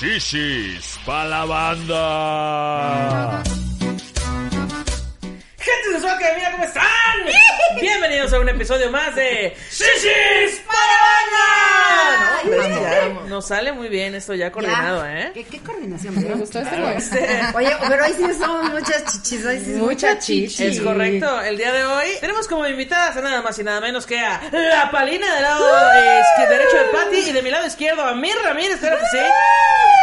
Shishis pa' la banda. Gente de Soca, mira cómo están. Bienvenidos a un episodio más de Shishis para Banda. No, ya nos sale muy bien esto ya coordinado, ¿eh? ¿Qué, qué coordinación? Me gustó este juego. Oye, pero hoy sí somos muchas chichis, hoy sí Mucha chichi. Es correcto. El día de hoy tenemos como invitadas a nada más y nada menos que a la Palina del lado derecho de Patti y de mi lado izquierdo a Mir Ramírez, claro que sí.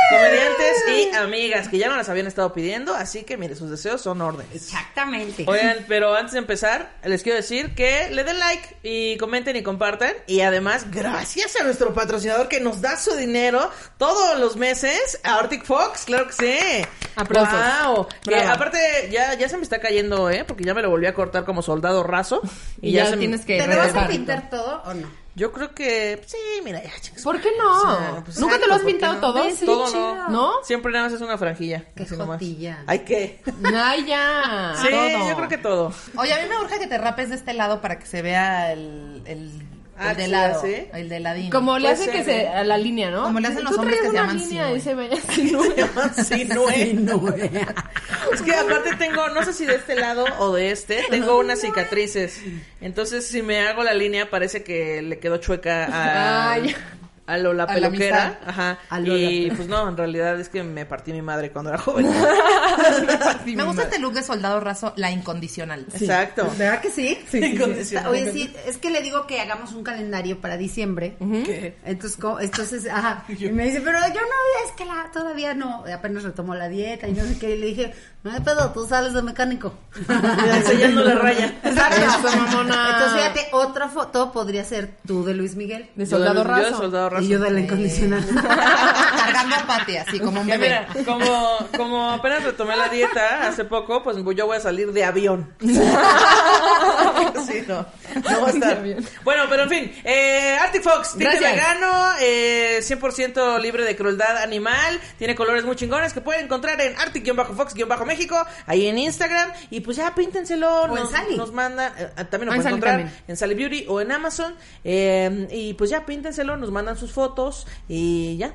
Comediantes y amigas que ya no las habían estado pidiendo, así que mire, sus deseos son órdenes. Exactamente. Oigan, pero antes de empezar, les quiero decir que le den like y comenten y compartan. Y además, gracias a nuestro patrocinador que nos da su dinero todos los meses, a Arctic Fox, claro que sí. Aplausos. Wow. Que aparte, ya, ya se me está cayendo, ¿eh? Porque ya me lo volví a cortar como soldado raso. Y ya se me- tienes que ¿Te lo vas a pintar todo o no? Yo creo que, sí, mira, ya, chicos. ¿Por qué no? O sea, pues, ¿Nunca te lo has exacto, ¿por qué pintado no? todo? ¿Ves? Todo no. ¿No? Siempre nada más es una franjilla. Qué nomás. jotilla. Ay, ¿qué? Ay, ya. Sí, Todo. yo creo que todo. Oye, a mí me urge que te rapes de este lado para que se vea el, el, Ah, el de lado. ¿sí? El de ladino. Como le Puede hacen que se a la línea, ¿no? Como le hacen los Tú hombres que se llaman línea sinue. se ve es. Es que aparte tengo, no sé si de este lado o de este, tengo unas cicatrices. Entonces, si me hago la línea, parece que le quedó chueca a, Ay. A lo la A peluquera. Ajá. A lo Y la- pues no, en realidad es que me partí mi madre cuando era joven. Me gusta este look de soldado raso, la incondicional. Exacto. ¿Verdad que sí? Incondicional. Oye, sí, es que le digo que hagamos un calendario para diciembre. ¿Qué? Entonces, entonces, ajá. Y me dice, pero yo no, es que la, todavía no. Apenas retomó la dieta y no sé qué. Y le dije, no hay pedo, tú sales de mecánico. Enseñando la raya. Exacto. Eso, mamona. Entonces, fíjate, otra foto podría ser tú de Luis Miguel. De soldado de- yo de raso. soldado raso. Y yo de la incondicional. Cargando a Pati, así como un Que bebé. mira, como, como apenas retomé la dieta hace poco, pues yo voy a salir de avión. sí, no, no va a estar. Bueno, pero en fin, eh, Arctic Fox, Gracias. vegano, eh, 100% libre de crueldad animal, tiene colores muy chingones que pueden encontrar en Arctic-Fox-México, ahí en Instagram, y pues ya píntenselo, en nos, Sally. nos mandan, eh, también lo en pueden encontrar también. en Sally Beauty o en Amazon, eh, y pues ya píntenselo, nos mandan sus fotos, y ya.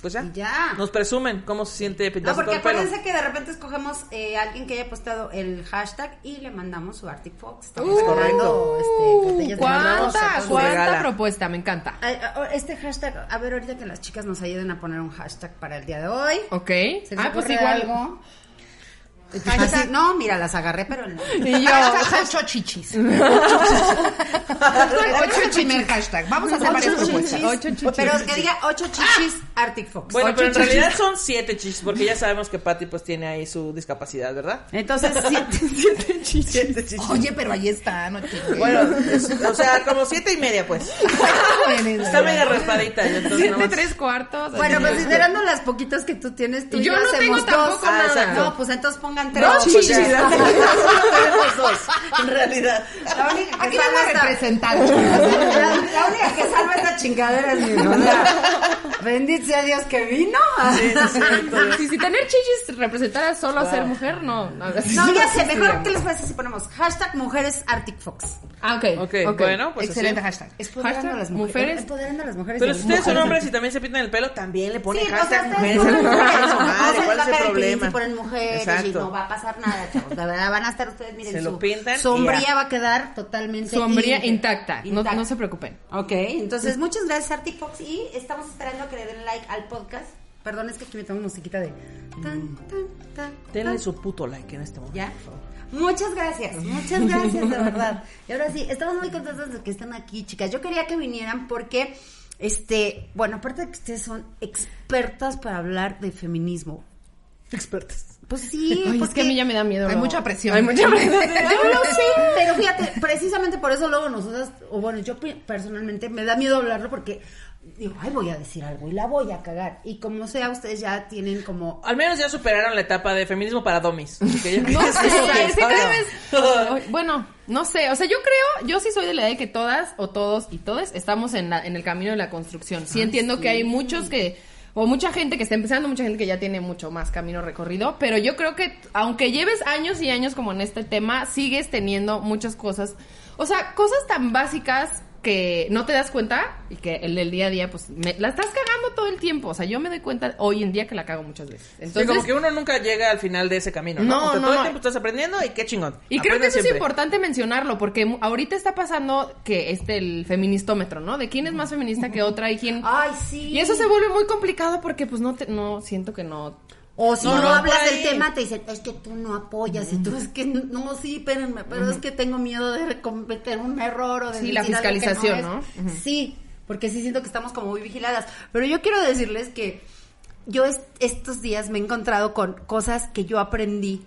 Pues ya. Ya. Nos presumen cómo se siente No, pintarse porque todo el pelo. acuérdense que de repente escogemos eh, a alguien que haya postado el hashtag y le mandamos su Arctic Fox. Estamos Uh. Este, mandamos a ¿Cuánta, propuesta? Me encanta. Ah, Este hashtag, a ver, ahorita que las chicas nos ayuden a poner un hashtag para el día de hoy. Ok. ¿Se les Ah, pues igual. algo? No, mira, las agarré, pero no. Y yo, Hashtag ocho chichis. ocho primer hashtag. Vamos a hacer varias propuestas. chichis, Ocho chichis. Pero que diga ocho chichis Arctic Fox. Bueno, Ocho pero en chichis. realidad son siete chichis, porque ya sabemos que Patty pues tiene ahí su discapacidad, ¿verdad? Entonces, siete, Siete chichis. Oye, pero ahí está, no chingues. Bueno, es- o sea, como siete y media, pues. Está media raspadita. siete, nomás- tres cuartos. Bueno, pues considerando las poquitas que tú tienes, tú Y yo ya no tengo tampoco Ah, nada. No, pues entonces pongan tres. No, pues chichis. Tenemos dos, en realidad. La única que Aquí salva vamos a representar. La, la única que salva esta chingadera es mi mamá. Bendito sea Dios que vino. Sí, sí, sí, Si, si tener chichis representara solo a ser mujer, no. No, No, ya sé, mejor que les parece si ponemos hashtag mujeres Arctic Fox. Ah, ok. Ok, bueno, pues Excelente así. hashtag. Empoderando Hashtag a las mujeres. mujeres. Empoderando a las mujeres. Pero si ustedes son hombres y también se pintan el pelo, también le ponen hashtag mujeres. ¿Cuál es el problema? y ponen mujeres y Exacto. No va a pasar nada, chavos. La verdad, van a estar ustedes, miren, Se lo pintan sombría ya. va a quedar totalmente Sombría intacta. No, no se preocupen. Ok, entonces muchas gracias Arctic Fox y estamos esperando que le den like al podcast. Perdón, es que aquí me tomo musiquita de tan, tan, tan, Denle su puto like en este momento. ¿Ya? Muchas gracias, muchas gracias, de verdad. Y ahora sí, estamos muy contentos de que estén aquí, chicas. Yo quería que vinieran porque, este, bueno, aparte de que ustedes son expertas para hablar de feminismo. Expertas. Pues sí, Ay, es que a mí ya me da miedo. Hay ¿no? mucha presión. Hay mucha presión. Yo lo sé, pero fíjate, precisamente por eso luego nosotras, o bueno, yo personalmente me da miedo hablarlo porque digo, ay, voy a decir algo y la voy a cagar. Y como sea, ustedes ya tienen como... Al menos ya superaron la etapa de feminismo para domis. No sé, es que cada vez- Bueno, no sé, o sea, yo creo, yo sí soy de la idea de que todas o todos y todes estamos en, la- en el camino de la construcción. Sí entiendo que hay muchos que, o mucha gente que está empezando, mucha gente que ya tiene mucho más camino recorrido, pero yo creo que aunque lleves años y años como en este tema, sigues teniendo muchas cosas, o sea, cosas tan básicas que no te das cuenta y que el del día a día, pues, me- la estás cagando todo el tiempo. O sea, yo me doy cuenta hoy en día que la cago muchas veces. Sí, Entonces, como que uno nunca llega al final de ese camino, ¿no? No, O sea, no, todo el no. tiempo estás aprendiendo y qué chingón. Y creo que eso es importante mencionarlo, porque ahorita está pasando que este el feministómetro, ¿no? De quién es más feminista que otra y quién. Ay, sí. Y eso se vuelve muy complicado porque pues no te, no siento que no. O si No, hablas del tema, te dicen, es que tú no apoyas. Y tú, es que no, sí, espérenme, pero es que tengo miedo de cometer un error o de Sí, la fiscalización, es". ¿no? Sí, porque sí siento que estamos como muy vigiladas. Pero yo quiero decirles que yo est- estos días me he encontrado con cosas que yo aprendí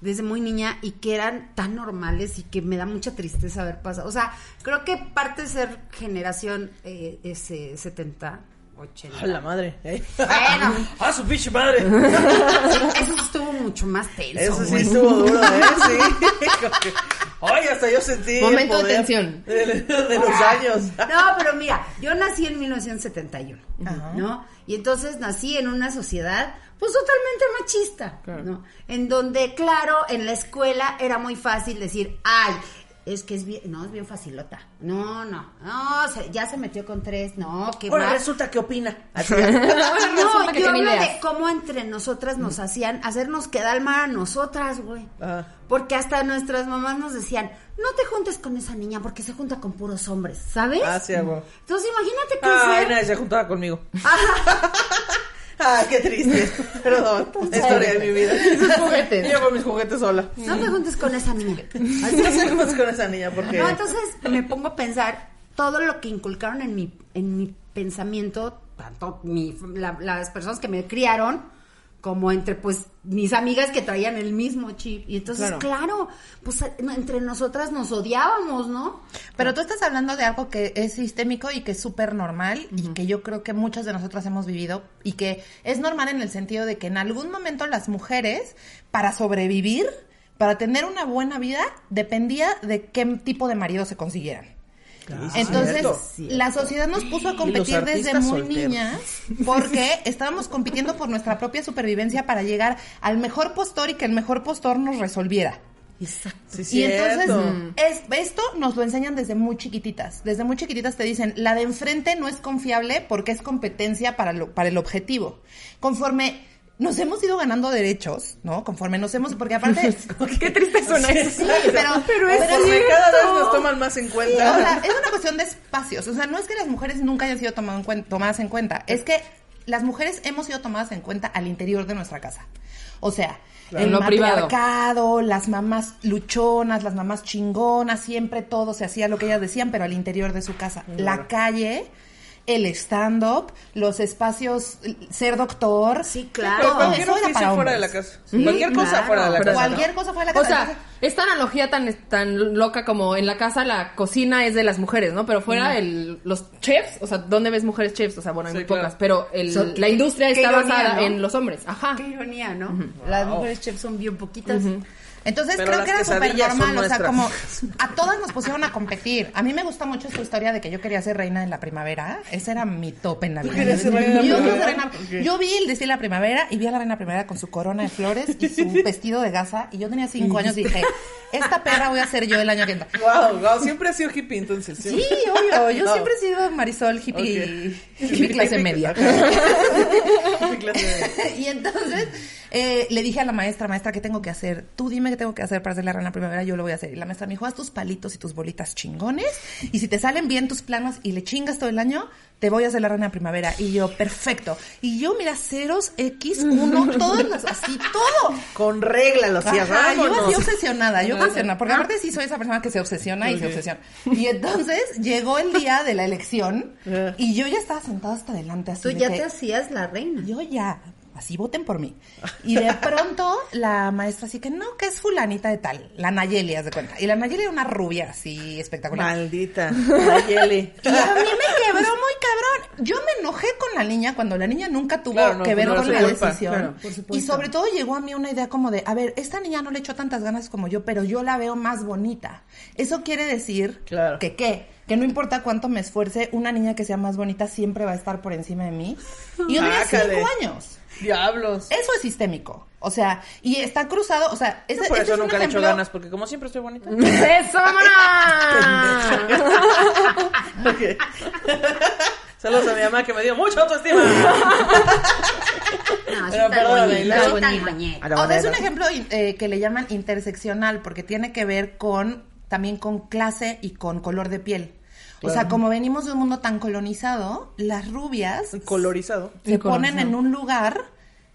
desde muy niña y que eran tan normales y que me da mucha tristeza haber pasado. O sea, creo que parte de ser generación eh, ese 70, 80. A la madre. ¿eh? Bueno. ¡A su pinche madre! Eso sí estuvo mucho más tenso. Eso sí güey. estuvo duro, ¿eh? Sí. Ay, hasta yo sentí. el Momento de tensión. De, de los años. No, pero mira, yo nací en 1971, ¿no? Y entonces nací en una sociedad, pues totalmente machista, ¿no? En donde, claro, en la escuela era muy fácil decir, ay, es que es bien, no, es bien facilota. No, no, no, se- ya se metió con tres, no, que Ahora resulta que opina. No, que yo tiene hablo ideas. de cómo entre nosotras nos hacían hacernos quedar mal a nosotras, güey. Ajá. Porque hasta nuestras mamás nos decían, no te juntes con esa niña porque se junta con puros hombres, ¿sabes? Ah, sí. Entonces imagínate Ay, crecer. nadie se juntaba conmigo. Ay, qué triste. Perdón. La historia de mi vida. Sus juguetes. Yo con mis juguetes sola. No te juntes con esa niña. Así ¿Qué es. hacemos con esa niña? Porque. No, entonces me pongo a pensar todo lo que inculcaron en mi, en mi pensamiento, tanto mi, la- las personas que me criaron, como entre pues mis amigas que traían el mismo chip. Y entonces, Claro. claro, pues entre nosotras nos odiábamos, ¿no? Pero tú estás hablando de algo que es sistémico y que es súper normal y que yo creo que muchas de nosotras hemos vivido y que es normal en el sentido de que en algún momento las mujeres, para sobrevivir, para tener una buena vida, dependía de qué tipo de marido se consiguieran. Entonces, cierto. la sociedad nos puso a competir desde muy solteros. niñas porque estábamos compitiendo por nuestra propia supervivencia para llegar al mejor postor y que el mejor postor nos resolviera. Exacto. Sí, Y entonces es, esto nos lo enseñan desde muy chiquititas. Desde muy chiquititas te dicen, la de enfrente no es confiable porque es competencia para, lo- para el objetivo. Conforme nos hemos ido ganando derechos, ¿no? Conforme nos hemos, porque aparte... Qué triste suena eso. Sí, pero, pero es Porque cada vez nos toman más en Sí, cuenta. o sea, es una cuestión de espacios. O sea, no es que las mujeres nunca hayan sido tomado en cuen- tomadas en cuenta, es que las mujeres hemos sido tomadas en cuenta al interior de nuestra casa. O sea, Claro. el Lo privado. matriarcado, las mamás luchonas, las mamás chingonas, siempre todo se hacía lo que ellas decían, pero al interior de su casa. La calle, el stand-up, los espacios, ser doctor. Sí, Pero claro. cualquier eso era oficio para fuera de la casa. cualquier cosa claro. fuera de la casa. Cualquier cosa fuera de la O casa. sea, esta analogía tan, tan loca como en la casa la cocina es de las mujeres, ¿no? Pero fuera el, los chefs, o sea, ¿dónde ves mujeres chefs? O sea, bueno, hay Sí, muy claro. pocas, pero el- la industria qué está ironía, basada ¿no? en los hombres. Ajá. Qué ironía, ¿no? Las mujeres chefs son bien poquitas. Entonces Pero creo que era súper normal, o sea, como a todas nos pusieron a competir. A mí me gusta mucho esta historia de que yo quería ser reina en la primavera. Ese era mi top en la vida. querías ser reina en la Yo quería ser primavera? reina- Yo vi el desfile de la primavera y vi a la reina primavera con su corona de flores y su vestido de gasa y yo tenía cinco años y dije, esta perra voy a ser yo el año que entra. Wow, wow, siempre ha sido hippie entonces. Sí, obvio. Yo No. siempre he sido Marisol hippie, hippie clase media. Hippie clase media. y entonces eh, le dije a la maestra, maestra, ¿qué tengo que hacer? Tú dime qué tengo que hacer para ser la reina primavera, yo lo voy a hacer. Y la maestra me dijo, haz tus palitos y tus bolitas chingones, y si te salen bien tus planos y le chingas todo el año, te voy a hacer la reina primavera. Y yo, perfecto. Y yo, mira, ceros, X, uno, todas las, así, todo. Con regla lo hacías, Ajá, yo así obsesionada, yo obsesionada, porque aparte sí soy esa persona que se obsesiona y se obsesiona. Y entonces llegó el día de la elección Ajá. y yo ya estaba sentada hasta adelante así. Tú ya que- te hacías la reina. yo ya, Así voten por mí. Y de pronto la maestra así que no, que es fulanita de tal, la Nayeli, haz de cuenta. Y la Nayeli era una rubia así espectacular. Maldita. Nayeli. Y a mí me quebró muy cabrón. Yo me enojé con la niña cuando la niña nunca tuvo Claro, no, que ver no con la culpa, decisión. claro, y sobre todo llegó a mí una idea como de, a ver, esta niña no le echó tantas ganas como yo, pero yo la veo más bonita. Eso quiere decir Claro. que qué? Que no importa cuánto me esfuerce, una niña que sea más bonita siempre va a estar por encima de mí. Y yo tenía cinco años. Diablos. Eso es sistémico. O sea, y está cruzado, o sea, ese, Yo por eso es un nunca le echo ejemplo- ganas, porque como siempre estoy bonita. ¡Eso! Ok. Saludos a mi mamá que me dio mucha autoestima. No, Pero perdóname. O sea, es un ejemplo eh, que le llaman interseccional porque tiene que ver con también con clase y con color de piel. O sea, como venimos de un mundo tan colonizado, las rubias Colorizado. se ponen en un lugar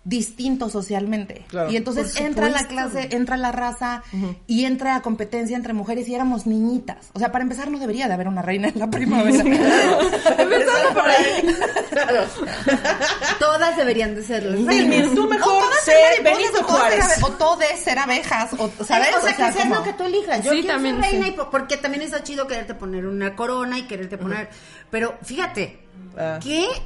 distinto socialmente. Claro. Y entonces entra la clase, entra la raza y entra la competencia entre mujeres y éramos niñitas. O sea, para empezar no debería de haber una reina en la primavera. Empezando por ahí. Claro. Todas deberían de ser las Filmin, reinas. tú mejor ser Benito o Juárez. O todes ser abejas, o, ¿sabes? O sea, que seas como- lo que tú elijas. Yo Sí, quiero también, ser reina sí. y po- porque también está chido quererte poner una corona y quererte poner. Pero fíjate, qué ah,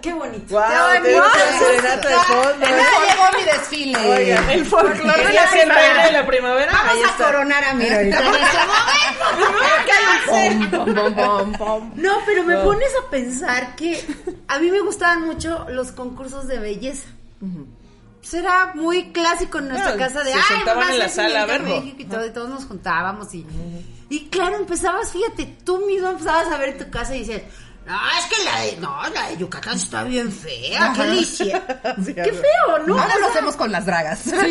qué bonito. Wow, Qué bonito. serenata de fondo. Ya llegó mi desfile. Oiga, el folclore de la preparar. de la primavera. Vamos ahí a está. coronar a Mira en este momento. No, pero me pones a pensar que a mí me gustaban mucho los concursos de belleza. Pues era muy clásico en nuestra No, casa de se ay, sentaban en la sala a verlo". México y todo, y todos nos juntábamos y y claro, empezabas, fíjate, tú mismo empezabas a ver tu casa y decías, no, es que la de, no, la de Yucatán está bien fea, ¿qué? Sí, Qué feo, ¿no? Ahora lo hacemos con las dragas. Sí, sí,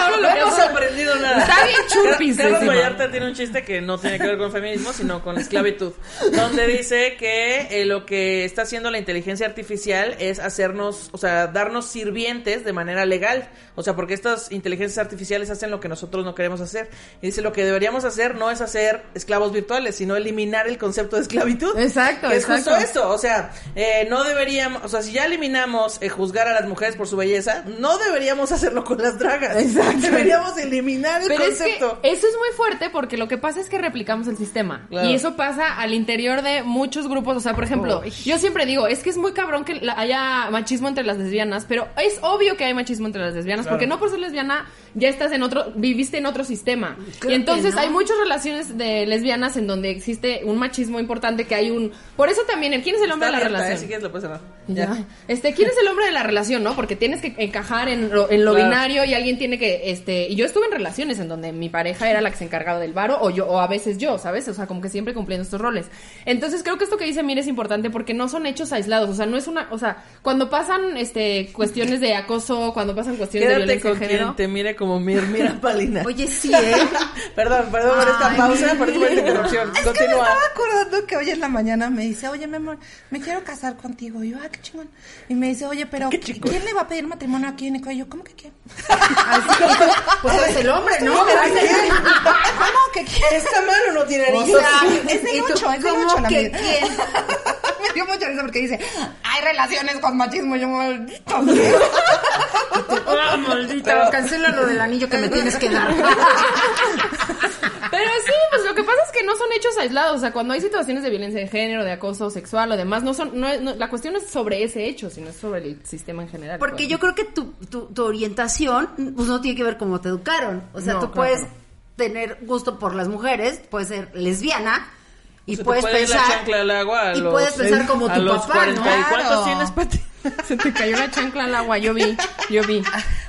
ahora- lo hemos aprendido nada. Está bien chupis, Carlos. Vallarta tiene un chiste que no tiene que ver con feminismo, sino con la esclavitud. Donde dice que eh, lo que está haciendo la inteligencia artificial es hacernos, o sea, darnos sirvientes de manera legal. O sea, porque estas inteligencias artificiales hacen lo que nosotros no queremos hacer. Y dice, lo que deberíamos hacer no es hacer esclavos virtuales, sino eliminar el concepto de esclavitud. Exacto, Que es exacto. justo esto. O sea, eh, no deberíamos, o sea, si ya eliminamos eh, juzgar a las mujeres por su belleza, no deberíamos hacerlo con las dragas. Exacto. Deberíamos eliminar el Pero es concepto. que eso es muy fuerte porque lo que pasa es que replicamos el sistema. Claro. Y eso pasa al interior de muchos grupos. O sea, por ejemplo, yo siempre digo, es que es muy cabrón que la- haya machismo entre las lesbianas, pero es obvio que hay machismo entre las lesbianas, porque no por ser lesbiana ya estás en otro, viviste en otro sistema. Creo y entonces no. hay muchas relaciones de lesbianas en donde existe un machismo importante, que hay un... Por eso también, el ¿quién es el hombre Está de la abierta, relación? ¿eh? Si quieres lo puedes cerrar. Ya. Este, ¿quién es el hombre de la relación, no? Porque tienes que encajar en lo, en lo Claro. binario y alguien tiene que, este, y yo estuve en relaciones en donde mi pareja era la que se encargaba del varo o yo, o a veces yo, ¿sabes? O sea, como que siempre cumpliendo estos roles. Entonces creo que esto que dice Mira es importante porque no son hechos aislados, o sea, no es una, o sea, cuando pasan, este, cuestiones de acoso, cuando pasan cuestiones de violencia con de quien género. te mire como Mir, mira Palina. Oye, sí, ¿eh? perdón, perdón por esta pausa, por esta interrupción. Es que me Continúa. estaba acordando que hoy en la mañana me dice, oye, mi amor, me quiero casar contigo. Y yo, ah, qué chingón. Y me dice, oye, pero ¿quién le va a pedir matrimonio a quién? Y yo, ¿cómo que quién? Así que, pues eres el hombre, ¿no? ¿Cómo que quién? Esta mano no tiene sea, Es de ¿y tú mucho, es la mía. Dio mucha risa porque dice, hay relaciones con machismo. Y yo, maldito. Ah, maldita, cancela lo del anillo que me tienes que dar. Pero sí, pues lo que pasa es que no son hechos aislados. O sea, cuando hay situaciones de violencia de género, de acoso sexual o demás, no son, no, es- no- la cuestión no es sobre ese hecho, sino es sobre el sistema en general. Porque pues. yo creo que tu, tu, tu orientación pues no tiene que ver cómo te educaron. O sea, No, tú claro. puedes tener gusto por las mujeres, puedes ser lesbiana y Se te puedes la pensar chancla al agua a y los- puedes pensar como tu papá, 40 ¿Y ¿no? cuántos tienes, Pati? Se te cayó una chancla al agua, yo vi, yo vi.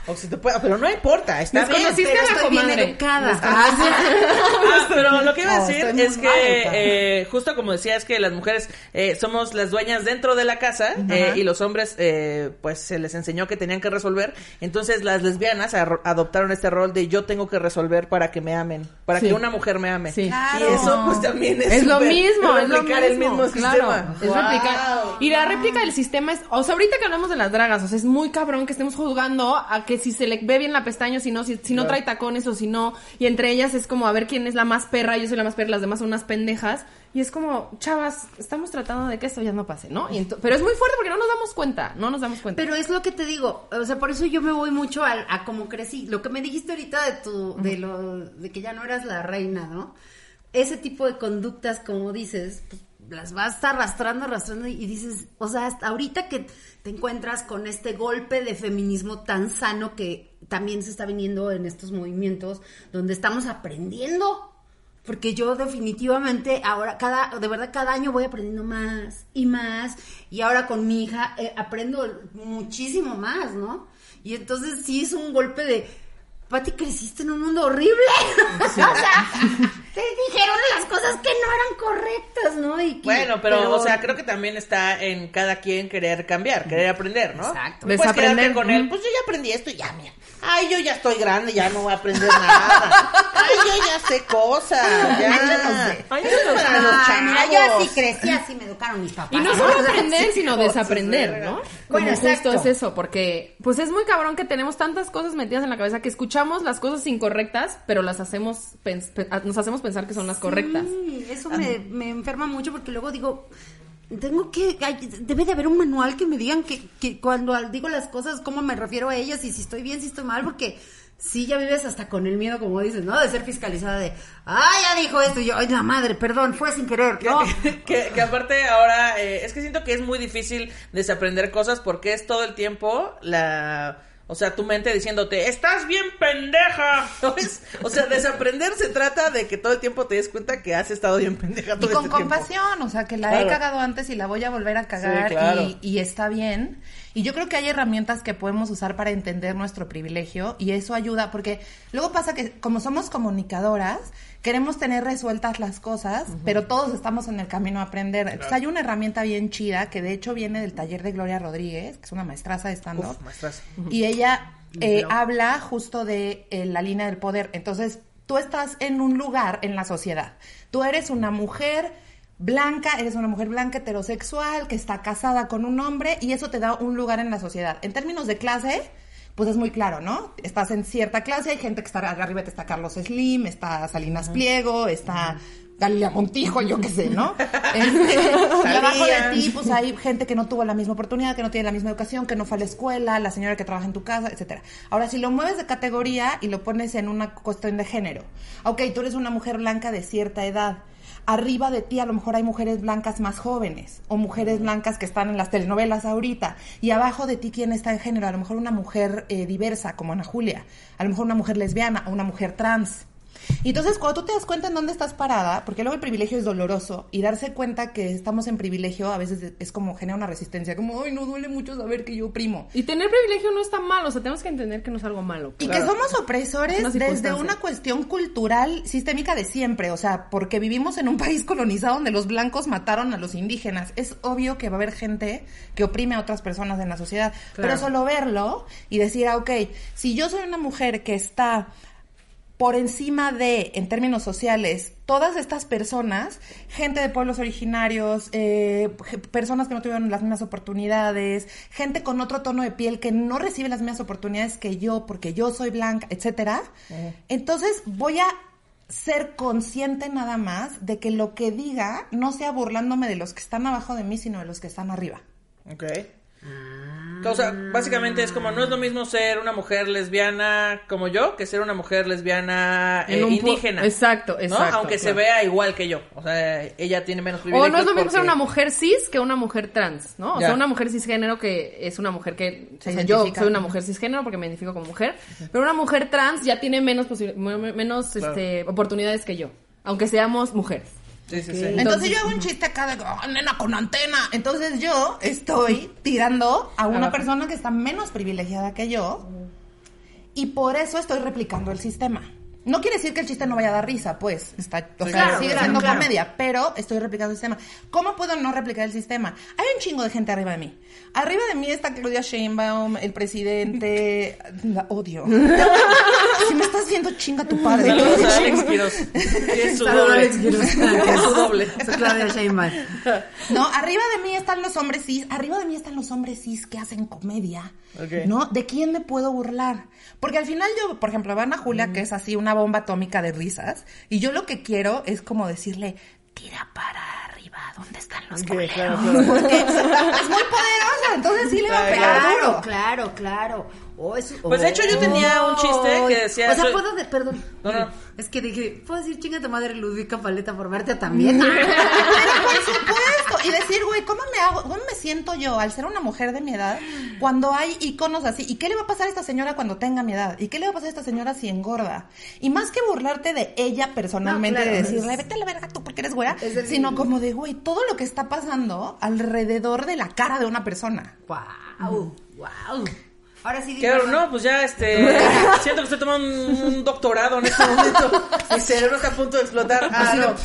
O si te puede, pero no importa, está bien. Pero a la estoy bien comadre. educada. Ah, pero lo que iba a decir es que, eh, justo como decía, es que las mujeres eh, somos las dueñas dentro de la casa eh, y los hombres, eh, pues se les enseñó que tenían que resolver. Entonces las lesbianas ar- adoptaron este rol de yo tengo que resolver para que me amen, para Sí. que una mujer me ame. Sí. Y Claro. eso, pues también es, Es lo mismo, es lo replicar mismo. el mismo claro, sistema. Es Wow. replicar. Y la réplica del sistema es, o sea, ahorita que hablamos de las dragas, o sea, es muy cabrón que estemos juzgando a que que si se le ve bien la pestaña, o si no, si, si no trae tacones o si no, y entre ellas es como a ver quién es la más perra, yo soy la más perra, las demás son unas pendejas, y es como, chavas, estamos tratando de que esto ya no pase, ¿no? Y pero es muy fuerte porque no nos damos cuenta, no nos damos cuenta. Pero es lo que te digo, o sea, por eso yo me voy mucho a, a cómo crecí. Lo que me dijiste ahorita de tu, de lo, de que ya no eras la reina, ¿no? Ese tipo de conductas, como dices, pues, las vas arrastrando, arrastrando y dices, o sea, hasta ahorita que te encuentras con este golpe de feminismo tan sano que también se está viniendo en estos movimientos, donde estamos aprendiendo. Porque yo definitivamente ahora, cada, de verdad, cada año voy aprendiendo más y más. Y ahora con mi hija eh, aprendo muchísimo más, ¿no? Y entonces sí es un golpe de, Pati, creciste en un mundo horrible. o sea, te dijeron las cosas que no eran correctas, ¿no? Y que- Bueno, pero, o sea, creo que también está en cada quien querer cambiar, querer aprender, ¿no? Exacto. No puedes quedarte Desaprender. con él, pues yo ya aprendí esto y ya, mira. Ay, yo ya estoy grande, ya no voy a aprender nada. Ay, yo ya sé cosas, ya. Ay, yo no los Ay, mira, yo así crecí, así me educaron mis papás. Y no solo aprender, sino desaprender, ¿no? Bueno, Como justo exacto. es eso, porque pues es muy cabrón que tenemos tantas cosas metidas en la cabeza que escuchamos las cosas incorrectas, pero las hacemos, nos hacemos pensar que son las correctas. Sí, eso me, me enferma mucho porque luego digo, tengo que, debe de haber un manual que me digan que, que cuando digo las cosas, cómo me refiero a ellas y si estoy bien, si estoy mal, porque sí ya vives hasta con el miedo, como dices, ¿no? De ser fiscalizada de, ay, ya dijo esto, y yo, ay, la madre, perdón, fue sin querer, ¿no? que, que aparte ahora, eh, es que siento que es muy difícil desaprender cosas porque es todo el tiempo la... O sea, tu mente diciéndote, estás bien pendeja. ¿Sabes? O sea, desaprender se trata de que todo el tiempo te des cuenta que has estado bien pendeja Y todo con este tiempo. compasión, o sea, que la Claro. he cagado antes y la voy a volver a cagar Sí, claro. y, y está bien. Y yo creo que hay herramientas que podemos usar para entender nuestro privilegio y eso ayuda, porque luego pasa que como somos comunicadoras, queremos tener resueltas las cosas, pero todos estamos en el camino a aprender. Entonces hay una herramienta bien chida que de hecho viene del taller de Gloria Rodríguez, que es una maestraza de stand-up. Y ella eh, habla justo de eh, la línea del poder. Entonces, tú estás en un lugar en la sociedad. Tú eres una mujer blanca, eres una mujer blanca heterosexual que está casada con un hombre y eso te da un lugar en la sociedad. En términos de clase, pues es muy claro, ¿no? Estás en cierta clase, hay gente que está arriba, te está Carlos Slim, está Salinas Pliego, está Galilea Montijo, yo qué sé, ¿no? Este, abajo de ti, pues hay gente que no tuvo la misma oportunidad, que no tiene la misma educación, que no fue a la escuela, la señora que trabaja en tu casa, etcétera. Ahora, si lo mueves de categoría y lo pones en una cuestión de género, ok, tú eres una mujer blanca de cierta edad. Arriba de ti a lo mejor hay mujeres blancas más jóvenes o mujeres blancas que están en las telenovelas ahorita. Y abajo de ti, ¿quién está en género? A lo mejor una mujer eh, diversa como Ana Julia. A lo mejor una mujer lesbiana o una mujer trans. Y entonces cuando tú te das cuenta en dónde estás parada, porque luego el privilegio es doloroso, y darse cuenta que estamos en privilegio a veces es como genera una resistencia, como, ay, no duele mucho saber que yo oprimo. Y tener privilegio no está mal, o sea, tenemos que entender que no es algo malo. Y que somos opresores Una desde una cuestión cultural sistémica de siempre, o sea, porque vivimos en un país colonizado donde los blancos mataron a los indígenas. Es obvio que va a haber gente que oprime a otras personas en la sociedad, pero solo verlo y decir, ah, ok, si yo soy una mujer que está por encima de, en términos sociales, todas estas personas, gente de pueblos originarios, eh, personas que no tuvieron las mismas oportunidades, gente con otro tono de piel que no recibe las mismas oportunidades que yo porque yo soy blanca, etcétera. Entonces voy a ser consciente nada más de que lo que diga no sea burlándome de los que están abajo de mí, sino de los que están arriba. Ok. O sea, básicamente es como, no es lo mismo ser una mujer lesbiana como yo que ser una mujer lesbiana eh, indígena. Exacto, ¿no? exacto, Aunque se vea igual que yo. O sea, ella tiene menos O privilegios. no es lo mismo ser una mujer cis que una mujer trans, ¿no? O Ya. sea, una mujer cisgénero que es una mujer que... Se o sea, yo soy una mujer cisgénero porque me identifico como mujer, pero una mujer trans ya tiene menos, menos este, oportunidades que yo, aunque seamos mujeres. Sí, sí, sí. Entonces, yo hago un chiste acá de, "Oh, nena con antena. Entonces yo estoy tirando a una persona que está menos privilegiada que yo y por eso estoy replicando el sistema. No quiere decir que el chiste no vaya a dar risa, pues. Está, o sea, claro, sigue claro, siendo claro. comedia, pero estoy replicando el sistema. ¿Cómo puedo no replicar el sistema? Hay un chingo de gente arriba de mí. Arriba de mí está Claudia Sheinbaum, el presidente. La odio. si me estás viendo, chinga tu padre. Saludos a Alex Quiroz. es su doble. Es su doble. Soy Claudia Sheinbaum. No, arriba de mí están los hombres cis, arriba de mí están los hombres cis que hacen comedia. Ok. ¿No? ¿De quién me puedo burlar? Porque al final yo, por ejemplo, van a Julia, que es así una bomba atómica de risas, y yo lo que quiero es como decirle, tira para arriba, ¿dónde están los culeros? claro, claro. Porque es, es muy poderosa, entonces sí le va a pegar Claro, duro. claro, claro. Oh, eso- Pues, de hecho, yo tenía un chiste que decía, O sea, soy- puedo. de- perdón. No, no. Es que dije, ¿puedo decir chinga tu madre Ludwika Paleta por verte también? Pero por supuesto. Y decir, güey, ¿cómo me hago, cómo me siento yo al ser una mujer de mi edad cuando hay iconos así? ¿Y qué le va a pasar a esta señora cuando tenga mi edad? ¿Y qué le va a pasar a esta señora si engorda? Y más que burlarte de ella personalmente, No, claro, de decirle, es- vete a la verga tú porque eres güera, sino como de, güey, todo lo que está pasando alrededor de la cara de una persona. wow, wow. Ahora sí, Claro, no, pues ya, este, siento que estoy tomando un, un doctorado en este momento. Mi cerebro está a punto de explotar. Ah, no.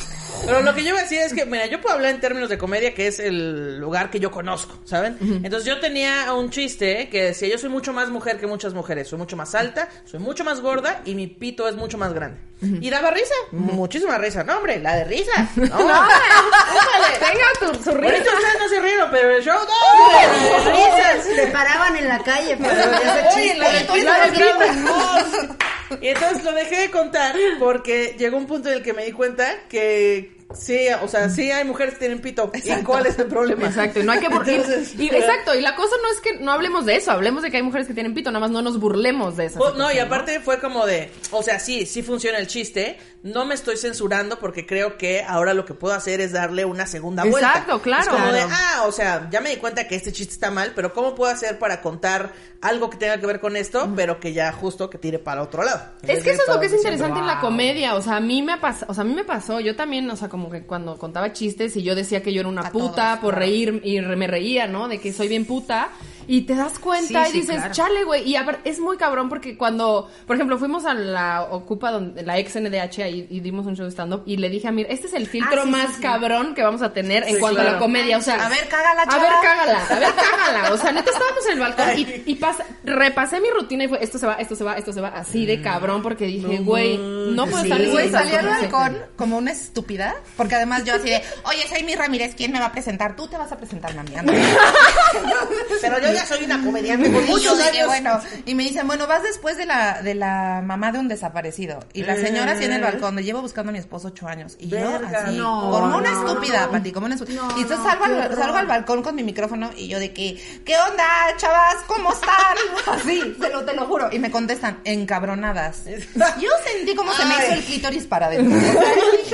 Pero lo que yo iba a decir es que, mira, yo puedo hablar en términos de comedia, que es el lugar que yo conozco, ¿saben? Entonces yo tenía un chiste que decía, yo soy mucho más mujer que muchas mujeres, soy mucho más alta, soy mucho más gorda y mi pito es mucho más grande. Y daba risa, muchísima risa. No, hombre, la de risa. No, Tenga tu, su risa. ustedes no se rieron, pero el show, no, risas. Te paraban en la calle, pero ya se Oye, la de chiste. la de Grindr. Y entonces lo dejé de contar porque llegó un punto en el que me di cuenta que sí, o sea, sí hay mujeres que tienen pito. ¿Y cuál es el problema? Exacto, y no hay que. Entonces, y, exacto, y la cosa no es que no hablemos de eso, hablemos de que hay mujeres que tienen pito, nada más no nos burlemos de eso. Pues, no, y aparte fue como de, o sea, sí, sí funciona el chiste. No me estoy censurando porque creo que ahora lo que puedo hacer es darle una segunda vuelta. Exacto, claro. Es como de, ah, o sea, ya me di cuenta que este chiste está mal, pero ¿cómo puedo hacer para contar algo que tenga que ver con esto, pero que ya justo que tire para otro lado? Es que eso es lo que es interesante en la comedia, o sea, a mí me pasó, o sea, a mí me pasó, yo también, o sea, como que cuando contaba chistes y yo decía que yo era una A puta todos, por claro. reír y re- me reía, ¿no? De que soy bien puta y te das cuenta Sí, y sí, dices, claro. chale, güey, y apar- es muy cabrón porque cuando, por ejemplo, fuimos a la Ocupa donde la ex NDH y, y dimos un show de stand up y le dije a Mir, este es el filtro Ah, sí, más cabrón que vamos a tener en cuanto a la comedia, o sea, A ver, cágala, a chava. ver, cágala, a ver, cágala. O sea, neta estábamos en el balcón y, y pasa- repasé mi rutina y fue esto se va, esto se va, esto se va, así de cabrón, porque dije, güey, no puedo Sí, estar Güey, salí al balcón como una estúpida, porque además yo así de, oye, soy mi Ramírez, ¿quién me va a presentar? Tú te vas a presentar, mami. anda". Pero yo ya soy una comediante por Y yo muchos años. bueno, y me dicen, bueno, vas después de la, de la mamá de un desaparecido. Y la señora así en el balcón, de llevo buscando a mi esposo ocho años. Y Verga, yo así, no, como una no, estúpida, no. Pati, como una estúpida. Y entonces salgo, al, salgo al balcón con mi micrófono y yo de que, ¿qué onda, chavas? ¿Cómo están? Así, te lo, te lo juro. Y me contestan, encabronadas. Yo sentí como se me hizo el clítoris para adentro.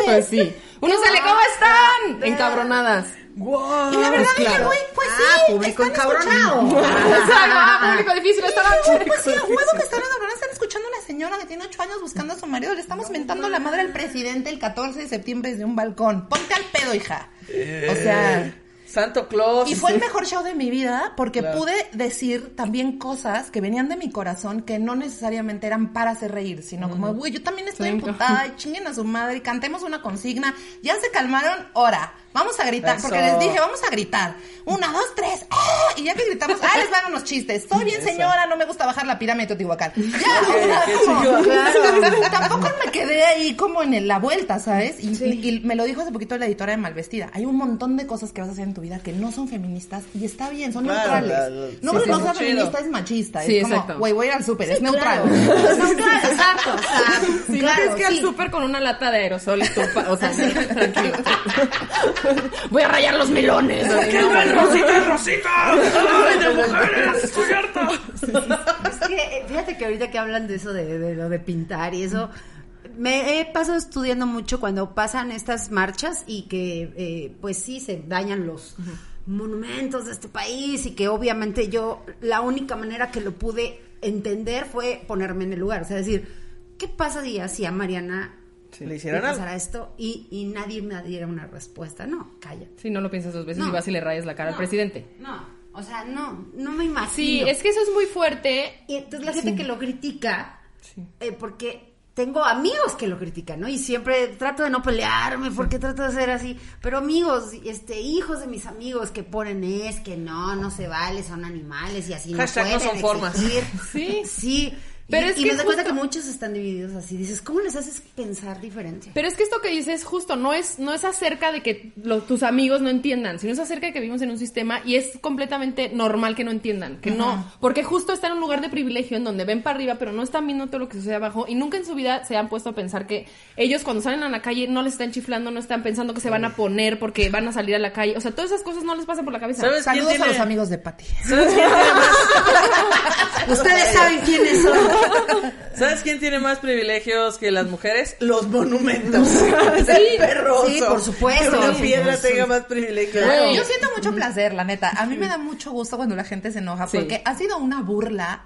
Pues sí. Uno sale, ¿cómo están? Encabronadas. Y la verdad dije, claro. güey, pues. Ah, público están encabronado. Exacto, ah, público difícil esta noche. Pues sí, a huevo que están enamoradas, están escuchando a una señora que tiene ocho años buscando a su marido. Le estamos mentando la madre al presidente el 14 de septiembre desde un balcón. Ponte al pedo, hija. O sea, Santo Claus. y fue el mejor show de mi vida porque pude decir también cosas que venían de mi corazón que no necesariamente eran para hacer reír, sino como, güey, yo también estoy Sí, emputada y chinguen a su madre cantemos una consigna. Ya se calmaron, ahora. Vamos a gritar, porque les dije, vamos a gritar. Una, dos, tres. ¡ah! Y ya que gritamos, ah, les van unos chistes. Estoy bien, señora, no me gusta bajar la pirámide de Teotihuacán. Ya, o sea, qué como- chingón. Tampoco me quedé ahí como en el- la vuelta, ¿sabes? Y, y me lo dijo hace poquito la editora de Malvestida. Hay un montón de cosas que vas a hacer en tu vida que no son feministas y está bien, son Claro, neutrales. claro. no Sí, porque sí, no sea Chido. feminista es machista. Sí, es como, exacto. güey, voy a ir al súper, es Claro. neutral. No, claro, exacto. O sea, Si no claro, tienes que ir al súper con una lata de aerosol y tu pa- o sea, tranquilo. Voy a rayar los melones. ¡Rosita, Rosita! ¡Ay, de mujeres! ¡Estoy harta! Es que, eh, fíjate que ahorita que hablan de eso, de, de lo de pintar y eso, me he pasado estudiando mucho cuando pasan estas marchas y que, eh, pues sí, se dañan los monumentos de este país y que obviamente yo, la única manera que lo pude entender fue ponerme en el lugar, o sea, decir, ¿qué pasaría si a Mariana Si le hicieran algo. pasara esto y, y nadie me diera una respuesta? No, calla. Si no lo piensas dos veces No. y vas y le rayas la cara al presidente. No, o sea, no, no me imagino. Sí, es que eso es muy fuerte. Y entonces la gente que lo critica, eh, porque tengo amigos que lo critican, ¿no? Y siempre trato de no pelearme porque trato de ser así, pero amigos, este, hijos de mis amigos que ponen es que no, no se vale, son animales y así no Hashtag no pueden son formas. existir. Sí. Sí. Pero y, es y que me doy cuenta que justo- muchos están divididos así. Dices, ¿cómo les haces pensar diferente? Pero es que esto que dices justo no es no es acerca de que lo- tus amigos no entiendan, sino es acerca de que vivimos en un sistema y es completamente normal que no entiendan, que no, porque justo están en un lugar de privilegio en donde ven para arriba, pero no están viendo todo lo que sucede abajo y nunca en su vida se han puesto a pensar que ellos cuando salen a la calle no les están chiflando, no están pensando que se van a poner porque van a salir a la calle, o sea, todas esas cosas no les pasan por la cabeza. ¿Sabes quién Saludos tiene- a los amigos de Pati. ¿Sabes quién tiene más? Ustedes saben quiénes son. ¿Sabes quién tiene más privilegios que las mujeres? Los monumentos. Sí, perroso. sí, por supuesto. Que una Sí, piedra tenga más privilegios. Güey. Yo siento mucho placer, la neta. A mí me da mucho gusto cuando la gente se enoja Sí. porque ha sido una burla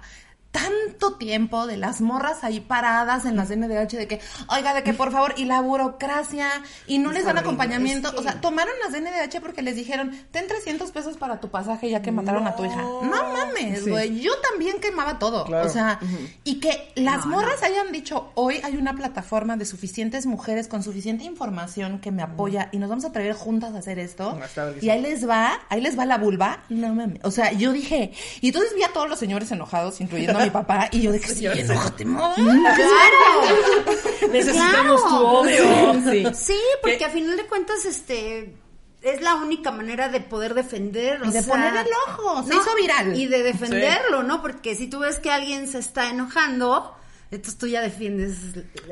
tanto tiempo de las morras ahí paradas en las NDH de que, oiga, de que por favor, y la burocracia, y no les dan acompañamiento. O sea, tomaron las NDH porque les dijeron, ten 300 pesos para tu pasaje ya que mataron a tu hija. No mames, güey. Yo también quemaba todo. O sea, y que las morras hayan dicho, hoy hay una plataforma de suficientes mujeres con suficiente información que me apoya y nos vamos a atrever juntas a hacer esto. Y ahí les va, ahí les va la vulva. No mames. O sea, yo dije, y entonces vi a todos los señores enojados, incluyendo mi papá, y yo de que sí, enójate, mamá. Claro. Necesitamos Claro. tu odio. Sí. Sí, porque a final de cuentas, este es la única manera de poder defender, o Y de sea, poner el ojo, se hizo viral. Y de defenderlo, ¿no? Porque si tú ves que alguien se está enojando, entonces tú ya defiendes,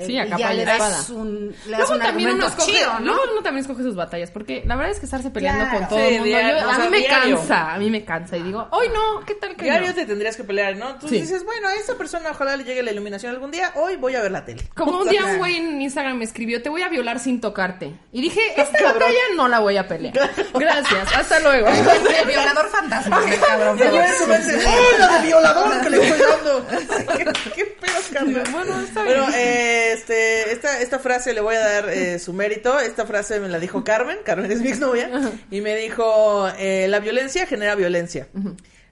Sí, eh, a capa ya y le das espada. un, le das Luego un también uno escoge, chido, ¿no? luego uno también escoge sus batallas, porque la verdad es que estarse peleando Claro. con todo Sí, el mundo, diario, yo- a sea, mí me diario. cansa, a mí me cansa y digo, hoy no, ¿qué tal que Diario no? te tendrías que pelear, ¿no? Tú Sí. dices, bueno, a esta persona ojalá le llegue la iluminación algún día, hoy voy a ver la tele. Como un día un güey en Instagram me escribió, te voy a violar sin tocarte. Y dije, esta Cabrón. batalla no la voy a pelear. Gracias, hasta luego. El violador fantasma, cabrón. ¡oh, la de violador que le estoy dando! ¿Qué, qué pedos, Bueno, está Bueno, bien. eh, este, esta, esta frase le voy a dar eh, su mérito. Esta frase me la dijo Carmen. Carmen es mi exnovia. Y me dijo, eh, la violencia genera violencia.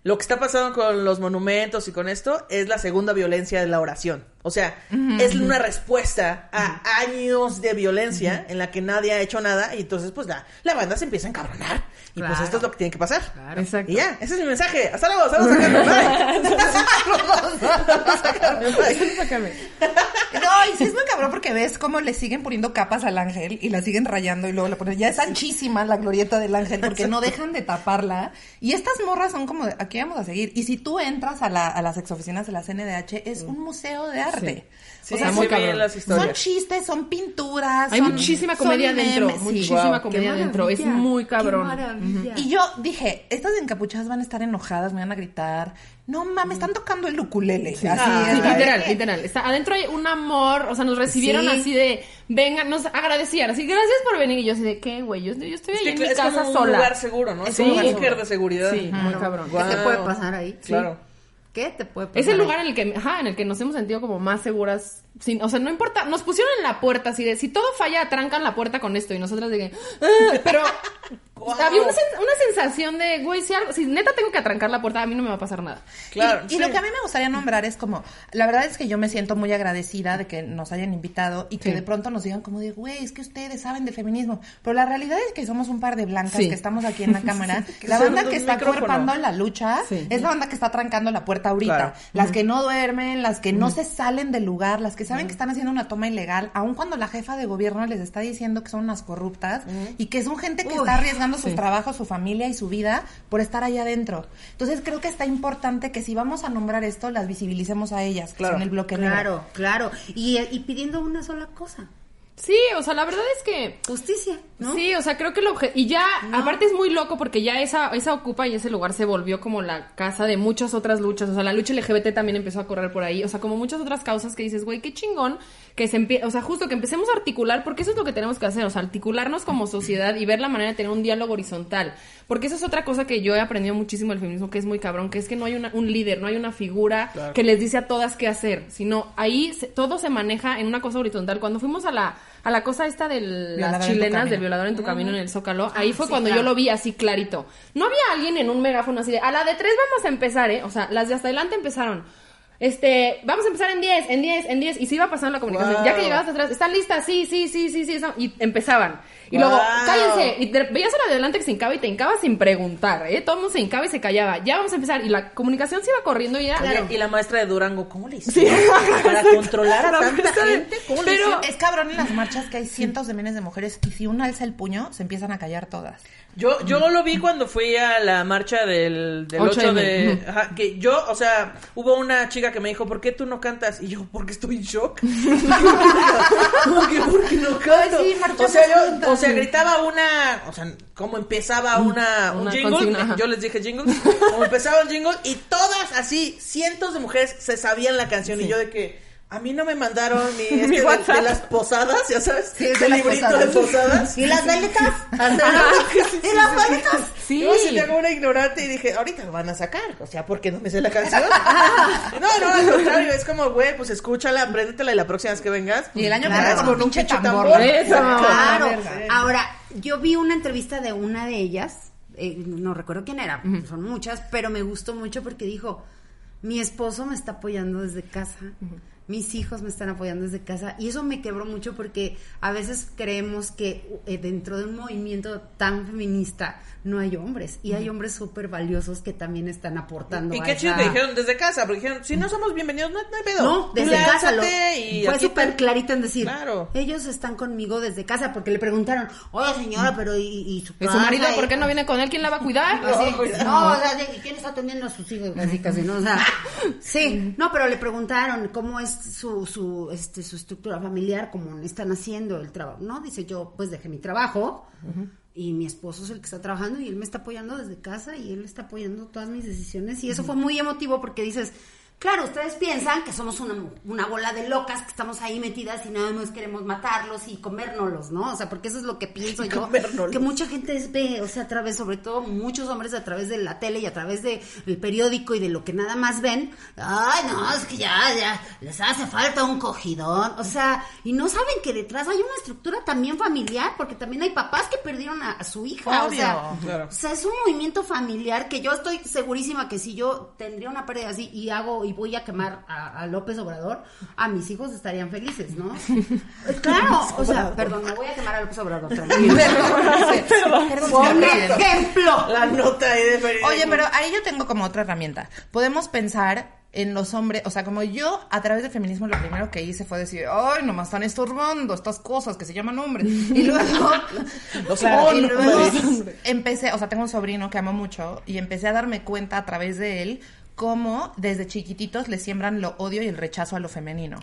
Lo que está pasando con los monumentos y con esto es la segunda violencia de la oración. O sea, es una respuesta a años de violencia en la que nadie ha hecho nada y entonces pues la, la banda se empieza a encabronar. Y pues Claro. esto es lo que tiene que pasar. Exacto. Y ya, ese es mi mensaje. Hasta luego, saludos a Carmen. Bye. Saludos a Carmen, bye. Sácame. No, y sí es muy cabrón porque ves cómo le siguen poniendo capas al ángel y la siguen rayando y luego la ponen. Ya es anchísima la glorieta del ángel porque no dejan de taparla. Y estas morras son como, de, aquí vamos a seguir. Y si tú entras a, la, a las exoficinas de la CNDH, es un museo de arte. Sí, o sea, sí, muy cabrón. las son historias. chistes, son pinturas. Hay son- muchísima son comedia dentro, memes, sí. muchísima Wow. comedia Qué dentro, es muy qué cabrón. maravilla. Y yo dije, estas encapuchadas van a estar enojadas, me van a gritar. No mames, están tocando el ukulele. Así, Ah, Sí, literal, literal. Está, adentro hay un amor, o sea, nos recibieron Sí. así de, vengan, nos agradecían, así, gracias por venir. Y yo así de, ¿qué, güey? Yo, yo estoy ahí Sí, en mi es casa como un sola. lugar seguro, ¿no? Es Sí. un búnker de seguridad. Sí, muy cabrón. ¿Qué te Wow. puede pasar ahí? Claro. ¿Qué te puede pasar Es el lugar en el que, ajá, en el que nos hemos sentido como más seguras. Sin, o sea, no importa, nos pusieron en la puerta así de, si todo falla, trancan la puerta con esto. Y nosotras de que, "Ah", pero había una, sen- una sensación de, güey, si, algo- si neta tengo que atrancar la puerta, a mí no me va a pasar nada. Claro. Y, y sí. lo que a mí me gustaría nombrar es como, la verdad es que yo me siento muy agradecida de que nos hayan invitado y que Sí. de pronto nos digan como de, güey, es que ustedes saben de feminismo. Pero la realidad es que somos un par de blancas Sí. que estamos aquí en la cámara. La banda que está cuerpando la lucha Sí. es la banda que está trancando la puerta ahorita. Claro. Las que no duermen, las que no se salen del lugar, las que saben que están haciendo una toma ilegal, aun cuando la jefa de gobierno les está diciendo que son unas corruptas y que son gente que Uy, está arriesgando sus sí. trabajos, su familia y su vida por estar allá adentro. Entonces creo que está importante que si vamos a nombrar esto, las visibilicemos a ellas, que Claro. son el bloque negro. Claro, claro. Y, y pidiendo una sola cosa. Sí, o sea, la verdad es que Justicia, ¿no? Sí, o sea, creo que lo obje- y ya aparte es muy loco porque ya esa esa ocupa y ese lugar se volvió como la casa de muchas otras luchas, o sea, la lucha LGBT también empezó a correr por ahí, o sea, como muchas otras causas que dices, güey, qué chingón que se empie o sea, justo que empecemos a articular porque eso es lo que tenemos que hacer, o sea, articularnos como sociedad y ver la manera de tener un diálogo horizontal, porque eso es otra cosa que yo he aprendido muchísimo del feminismo que es muy cabrón, que es que no hay una- un líder, no hay una figura que les dice a todas qué hacer, sino ahí se- todo se maneja en una cosa horizontal. Cuando fuimos a la a la cosa esta de las chilenas del violador en tu camino en el Zócalo, ahí fue sí, cuando claro. yo lo vi así clarito. No había alguien en un megáfono así de, a la de tres vamos a empezar, ¿eh? O sea, las de hasta adelante empezaron. Este, vamos a empezar en 10, en 10, en 10. Y se iba pasando la comunicación. Wow. Ya que llegabas atrás, ¿están listas? Sí, sí, sí, sí, sí. eso. Y empezaban. Y luego, cállense. Y te- veías a la de adelante que se hincaba y te hincaba sin preguntar, ¿eh? Todo el mundo se hincaba y se callaba. Ya vamos a empezar. Y la comunicación se iba corriendo y era. Oye, y la maestra de Durango, ¿cómo le hicieron? Para controlar a La tanta gente, ¿cómo le Pero-? Es cabrón en las marchas que hay cientos de miles de mujeres y si una alza el puño, se empiezan a callar todas. Yo, yo lo vi cuando fui a la marcha del, del 8 8M, de... Ajá, que yo, o sea, hubo una chica que me dijo, ¿por qué tú no cantas? Y yo, porque estoy en shock. ¿Cómo que por qué no canto? Ay, sí, o sea, yo, o sea, gritaba una, o sea, como empezaba una, un Una jingle, consigna, yo les dije jingle, como empezaba el jingle y todas así, cientos de mujeres se sabían la canción y yo de que... A mí no me mandaron mi, este de, WhatsApp. de las posadas, ya sabes, Sí, el librito posadas. de posadas. ¿Y las velitas? ¿Y las velitas? Sí. Yo sí tengo una ignorante y dije, ahorita lo van a sacar. O sea, porque no me sé la canción. no, no, al contrario, es como, güey, pues escúchala, apréndetela y la próxima vez que vengas. Y el año Claro. pasado con con un pinche tambor. tambor. Eso. Claro. verga. Ahora, yo vi una entrevista de una de ellas, eh, no recuerdo quién era, son muchas, pero me gustó mucho porque dijo, mi esposo me está apoyando desde casa, mis hijos me están apoyando desde casa, y eso me quebró mucho porque a veces creemos que eh, dentro de un movimiento tan feminista no hay hombres, y hay hombres súper valiosos que también están aportando. Y qué chido que dijeron desde casa, porque dijeron, si no somos bienvenidos, no, no hay pedo. no, desde casa. Lo, y fue súper clarito en decir, Claro. ellos están conmigo desde casa, porque le preguntaron, oye señora, pero ¿y, y su ¿Y su casa? marido por qué no viene con él? ¿Quién la va a cuidar? Así, pues, no, o sea, ¿quién está atendiendo a sus hijos? Casi, casi, ¿no? O sea, sí, no, pero le preguntaron cómo es su, su, este, su estructura familiar, cómo están haciendo el trabajo, ¿no? Dice, yo pues dejé mi trabajo y mi esposo es el que está trabajando y él me está apoyando desde casa y él está apoyando todas mis decisiones. Y eso fue muy emotivo porque dices, claro, ustedes piensan que somos una, una bola de locas que estamos ahí metidas y nada más queremos matarlos y comérnoslos, ¿no? O sea, porque eso es lo que pienso yo, Comérnoslos. que mucha gente ve, o sea, a través, sobre todo muchos hombres a través de la tele y a través del periódico y de lo que nada más ven, ay, no, es que ya, ya, les hace falta un cogidón, o sea, y no saben que detrás hay una estructura también familiar, porque también hay papás que perdieron a, a su hija, o sea, Obvio, claro. o sea, es un movimiento familiar que yo estoy segurísima que si yo tendría una pérdida así y hago y voy a quemar a, a López Obrador, a mis hijos estarían felices, ¿no? claro, o sea, perdón, me voy a quemar a López Obrador. Perdón, ejemplo. La nota ahí de Oye, pero ahí yo tengo como otra herramienta. Podemos pensar en los hombres, o sea, como yo a través del feminismo lo primero que hice fue decir, ay, nomás están estorbando estas cosas que se llaman hombres. Y luego, Los Claro, y hombres. luego empecé, o sea, tengo un sobrino que amo mucho y empecé a darme cuenta a través de él cómo desde chiquititos le siembran lo odio y el rechazo a lo femenino.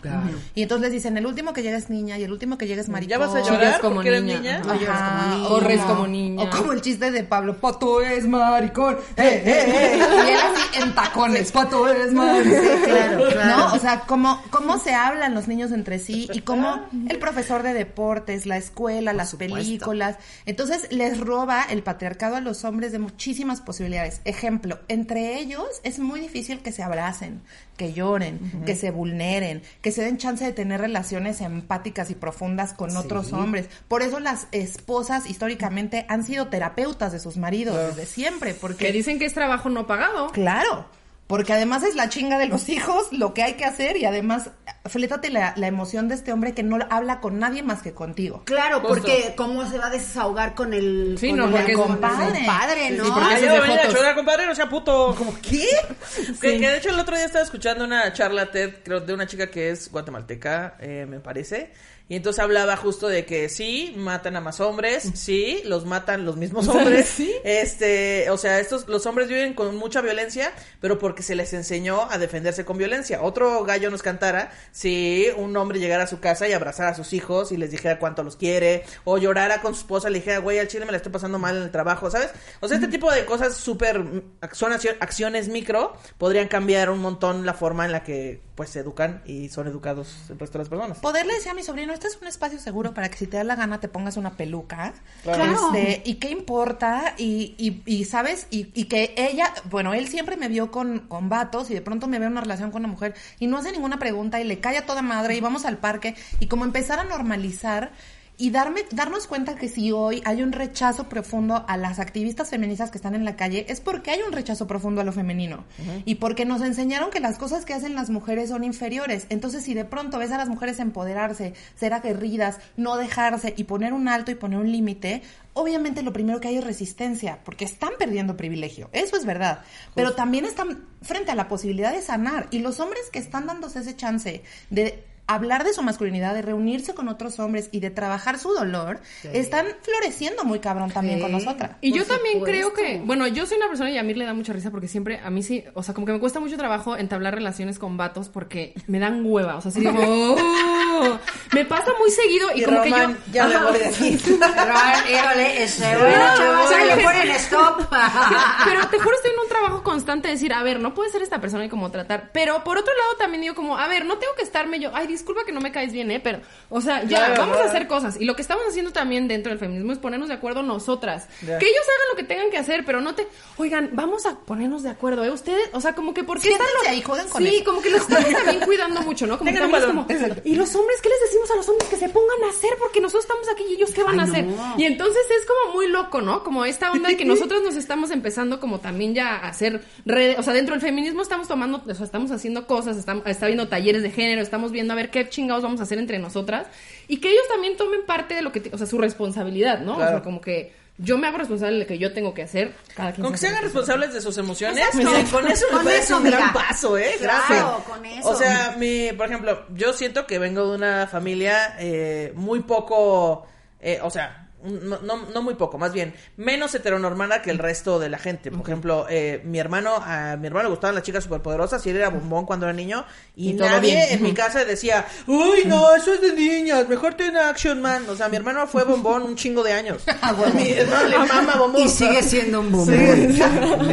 Y entonces les dicen, el último que llega es niña y el último que llega es maricón. ¿Ya vas a llorar como niña. niña? Ajá. O lloras como niña. Corres como niña. O como el chiste de Pablo, Pato es maricón. Eh, eh, eh. Y él así en tacones, Pato es maricón. claro, claro. ¿No? O sea, cómo, cómo se hablan los niños entre sí y cómo el profesor de deportes, la escuela, las películas. Entonces les roba el patriarcado a los hombres de muchísimas posibilidades. Ejemplo, entre ellos es muy difícil que se abracen, que lloren, que se vulneren, que se den chance de tener relaciones empáticas y profundas con otros hombres. Por eso las esposas históricamente han sido terapeutas de sus maridos desde siempre, porque Que dicen que es trabajo no pagado. Claro, porque además es la chinga de los hijos lo que hay que hacer y además flétate la, la emoción de este hombre que no habla con nadie más que contigo. Claro, porque cómo se va a desahogar con el, Sí, con no, el compadre, compadre, ¿no? sí, porque Ah, yo compadre, no sea puto. Como, ¿qué? Que, que de hecho el otro día estaba escuchando una charla TED, creo, de una chica que es guatemalteca, eh, me parece. Y entonces hablaba justo de que sí, matan a más hombres, sí, los matan los mismos hombres. Este, o sea, estos, los hombres viven con mucha violencia, pero porque se les enseñó a defenderse con violencia. Otro gallo nos cantara si un hombre llegara a su casa y abrazara a sus hijos y les dijera cuánto los quiere, o llorara con su esposa y le dijera, güey, al chile me la estoy pasando mal en el trabajo, ¿sabes? O sea, este tipo de cosas súper, mm, son accio- acciones micro, podrían cambiar un montón la forma en la que, pues, se educan y son educados el resto de las personas. Poderle decir a mi sobrino, este es un espacio seguro para que si te da la gana te pongas una peluca. Claro. Este, y qué importa, y, y, y sabes, y, y que ella, bueno, él siempre me vio con, con vatos y de pronto me ve en una relación con una mujer y no hace ninguna pregunta y le cae a toda madre y vamos al parque y como empezar a normalizar y darme, darnos cuenta que si hoy hay un rechazo profundo a las activistas feministas que están en la calle, es porque hay un rechazo profundo a lo femenino. Y porque nos enseñaron que las cosas que hacen las mujeres son inferiores. Entonces, si de pronto ves a las mujeres empoderarse, ser aguerridas, no dejarse y poner un alto y poner un límite, obviamente lo primero que hay es resistencia, porque están perdiendo privilegio. Eso es verdad. Pero también están frente a la posibilidad de sanar. Y los hombres que están dándose ese chance de hablar de su masculinidad, de reunirse con otros hombres y de trabajar su dolor, están floreciendo muy cabrón también Sí. con nosotras. Y Por yo también creo que, bueno, yo soy una persona y a mí le da mucha risa porque siempre, a mí sí, o sea, como que me cuesta mucho trabajo entablar relaciones con vatos porque me dan hueva, o sea, así como, "Oh". me pasa muy seguido y, Y como que yo... ya me voy de aquí. Pero, híjole, ese, bueno, chavos, ahí le ponen stop. Pero te juro, estoy en un trabajo constante de decir, a ver, no puede ser esta persona y como tratar. Pero por otro lado también digo como, a ver, no tengo que estarme yo, ay, disculpa que no me caes bien, ¿eh? Pero, o sea, ya, Claro, vamos a hacer cosas. Y lo que estamos haciendo también dentro del feminismo es ponernos de acuerdo nosotras. Que ellos hagan lo que tengan que hacer, pero no te, oigan, vamos a ponernos de acuerdo, ¿eh? Ustedes, o sea, como que porque están los- ahí, con Sí, eso. como que los estamos también cuidando mucho, ¿no? Como que Tengan un también es balón. como, y los hombres, ¿qué les decimos a los hombres que se pongan a hacer? Porque nosotros estamos aquí y ellos qué van a hacer. no. Y entonces es como muy loco, ¿no? Como esta onda de que nosotros nos estamos empezando como también ya a hacer redes, o sea, dentro del feminismo estamos tomando, o sea, estamos haciendo cosas, estamos, está viendo talleres de género, estamos viendo a ver qué chingados vamos a hacer entre nosotras y que ellos también tomen parte de lo que, o sea, su responsabilidad, ¿no? O Claro. sea, como que yo me hago responsable de lo que yo tengo que hacer. Cada quien Con que se hagan responsables de sus emociones, Exacto. con eso me Con parece eso, un gran paso, ¿eh? Claro, Gracias. con eso. O sea, mi, por ejemplo, yo siento que vengo de una familia eh, muy poco, eh, o sea, no, no, no muy poco, más bien menos heteronormada que el resto de la gente. Por ejemplo, eh, mi hermano, a mi hermano le gustaban las chicas superpoderosas y él era bombón cuando era niño y, nadie en mi casa decía, uy, no, eso es de niñas, mejor ten Action Man. O sea, mi hermano fue bombón un chingo de años. A mi hermano le mama bombón. Y sigue siendo un. Sí,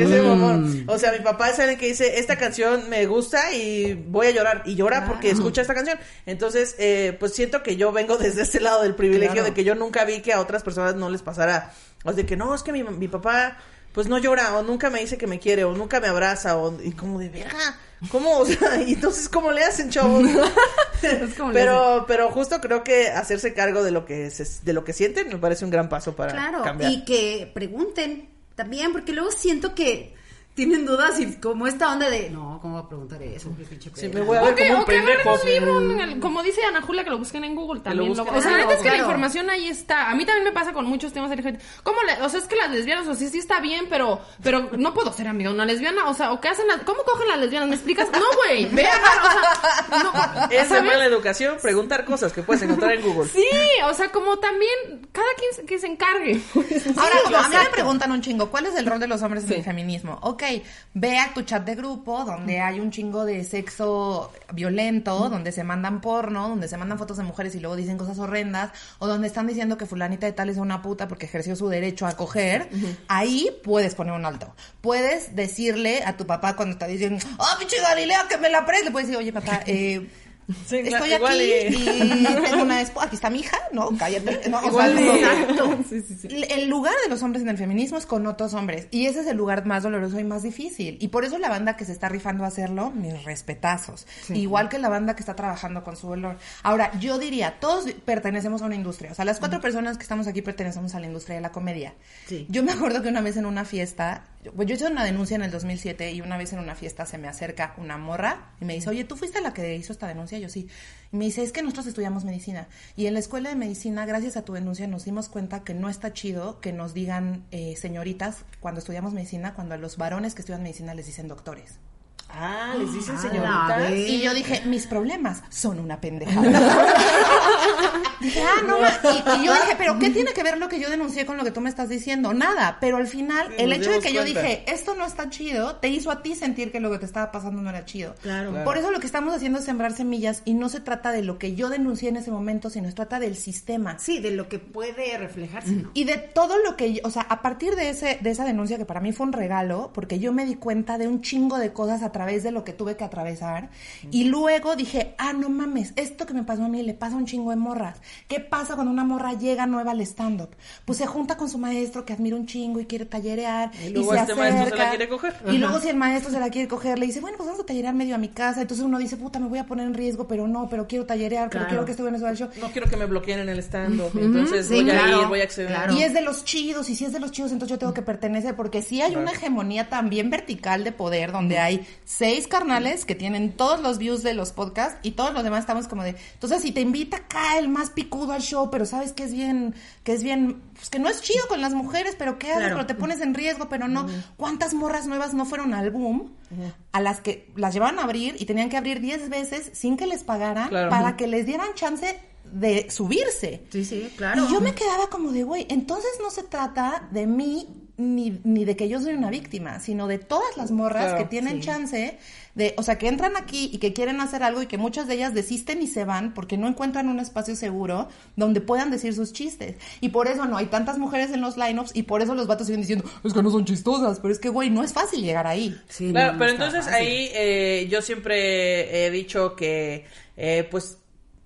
ese bombón. O sea, mi papá es alguien que dice, esta canción me gusta y voy a llorar. Y llora porque escucha esta canción. Entonces, eh, pues siento que yo vengo desde ese lado del privilegio Claro. de que yo nunca vi que a otras personas no les pasara. O de que no, es que mi, mi papá pues no llora o nunca me dice que me quiere o nunca me abraza o y como de verga. ¿Cómo? O sea, y entonces ¿cómo le hacen, chavos? Pero pero justo creo que hacerse cargo de lo que se- de lo que sienten me parece un gran paso para Claro, cambiar. y que pregunten también, porque luego siento que tienen dudas y como esta onda de, no, ¿cómo va a preguntar eso? Sí, pena". me voy a ver como un pendejo. libro, como dice Ana Julia, que lo busquen en Google también. busquen. lo- o sea, la neta es que la información ahí está. A mí también me pasa con muchos temas LGBT. ¿Cómo le, o sea, es que las lesbianas, o sea, sí está bien, pero, pero no puedo ser amiga de una lesbiana. O sea, o qué hacen las, ¿cómo cogen las lesbianas? ¿Me explicas? No, güey, ve a- o sea, no, Es de mala educación preguntar cosas que puedes encontrar en Google. Sí, o sea, como también, cada quien se- que se encargue. Ahora, Sí, a mí me preguntan un chingo, ¿cuál es el rol de los hombres Sí. en el feminismo? Ok, ve a tu chat de grupo donde hay un chingo de sexo violento, donde se mandan porno, donde se mandan fotos de mujeres y luego dicen cosas horrendas, o donde están diciendo que fulanita de tal es una puta porque ejerció su derecho a coger, ahí puedes poner un alto. Puedes decirle a tu papá cuando está diciendo, ¡ah, pinche Galilea, que me la preste! Le puedes decir, oye, papá, eh... Sí, Estoy igual aquí y- y tengo una esposa. Aquí está mi hija, ¿no? Cállate. No, o sea, no. El- El lugar de los hombres en el feminismo es con otros hombres. Y ese es el lugar más doloroso y más difícil. Y por eso la banda que se está rifando a hacerlo, mis respetazos. Igual que la banda que está trabajando con su dolor. Ahora, yo diría, todos pertenecemos a una industria. O sea, las cuatro personas que estamos aquí pertenecemos a la industria de la comedia. Sí. Yo me acuerdo que una vez en una fiesta, pues yo hice una denuncia en el 2007 y una vez en una fiesta se me acerca una morra y me dice, oye, ¿tú fuiste la que hizo esta denuncia? Yo sí. Y me dice, es que nosotros estudiamos medicina. Y en la escuela de medicina, gracias a tu denuncia, nos dimos cuenta que no está chido que nos digan eh, señoritas cuando estudiamos medicina, cuando a los varones que estudian medicina les dicen doctores. Ah, les dicen A la señoritas. Y yo dije, mis problemas son una pendejada. dije, ah, no, y, y yo dije, pero ¿qué tiene que ver lo que yo denuncié con lo que tú me estás diciendo? Nada, pero al final, Sí, el hecho de que yo dije, esto no está chido, te hizo a ti sentir que lo que te estaba pasando no era chido. Claro. Claro. Por eso lo que estamos haciendo es sembrar semillas y no se trata de lo que yo denuncié en ese momento, sino se trata del sistema. Sí, de lo que puede reflejarse, ¿no? Y de todo lo que, yo- o sea, a partir de ese de esa denuncia que para mí fue un regalo, porque yo me di cuenta de un chingo de cosas a través de lo que tuve que atravesar, y luego dije, ah, no mames, esto que me pasó a mí le pasa a un chingo de morras. ¿Qué pasa cuando una morra llega nueva al stand-up? Pues se junta con su maestro que admira un chingo y quiere tallerear. Y Y, luego se este maestro se la acerca. quiere coger. Y luego si el maestro se la quiere coger, le dice, bueno, pues vamos a tallerear medio a mi casa. Entonces uno dice, puta, me voy a poner en riesgo, pero no, pero quiero tallerear, pero Claro. quiero que güey me suba al show. No quiero que me bloqueen en el stand-up. Entonces Sí, voy a claro, ir, voy a acceder. claro. Y es de los chidos, y si es de los chidos, entonces yo tengo que pertenecer, porque sí hay una hegemonía también vertical de poder, donde hay seis carnales que tienen todos los views de los podcasts y todos los demás estamos como de, entonces si te invita acá el más picudo al show, pero sabes que es bien, que es bien, pues que no es chido con las mujeres, pero ¿qué haces? Claro. Pero te pones en riesgo, pero no. ¿Cuántas morras nuevas no fueron al boom? A las que las llevaban a abrir y tenían que abrir 10 veces sin que les pagaran Claro. para que les dieran chance de subirse. Sí, sí, claro. Y yo me quedaba como de, güey, entonces no se trata de mí ni, ni de que yo soy una víctima, sino de todas las morras Claro, que tienen chance de, o sea, que entran aquí y que quieren hacer algo y que muchas de ellas desisten y se van porque no encuentran un espacio seguro donde puedan decir sus chistes. Y por eso no hay tantas mujeres en los lineups y por eso los vatos siguen diciendo, es que no son chistosas, pero es que, güey, no es fácil llegar ahí. Sí, Claro, no, pero no entonces fácil. ahí eh, yo siempre he dicho que, eh, pues,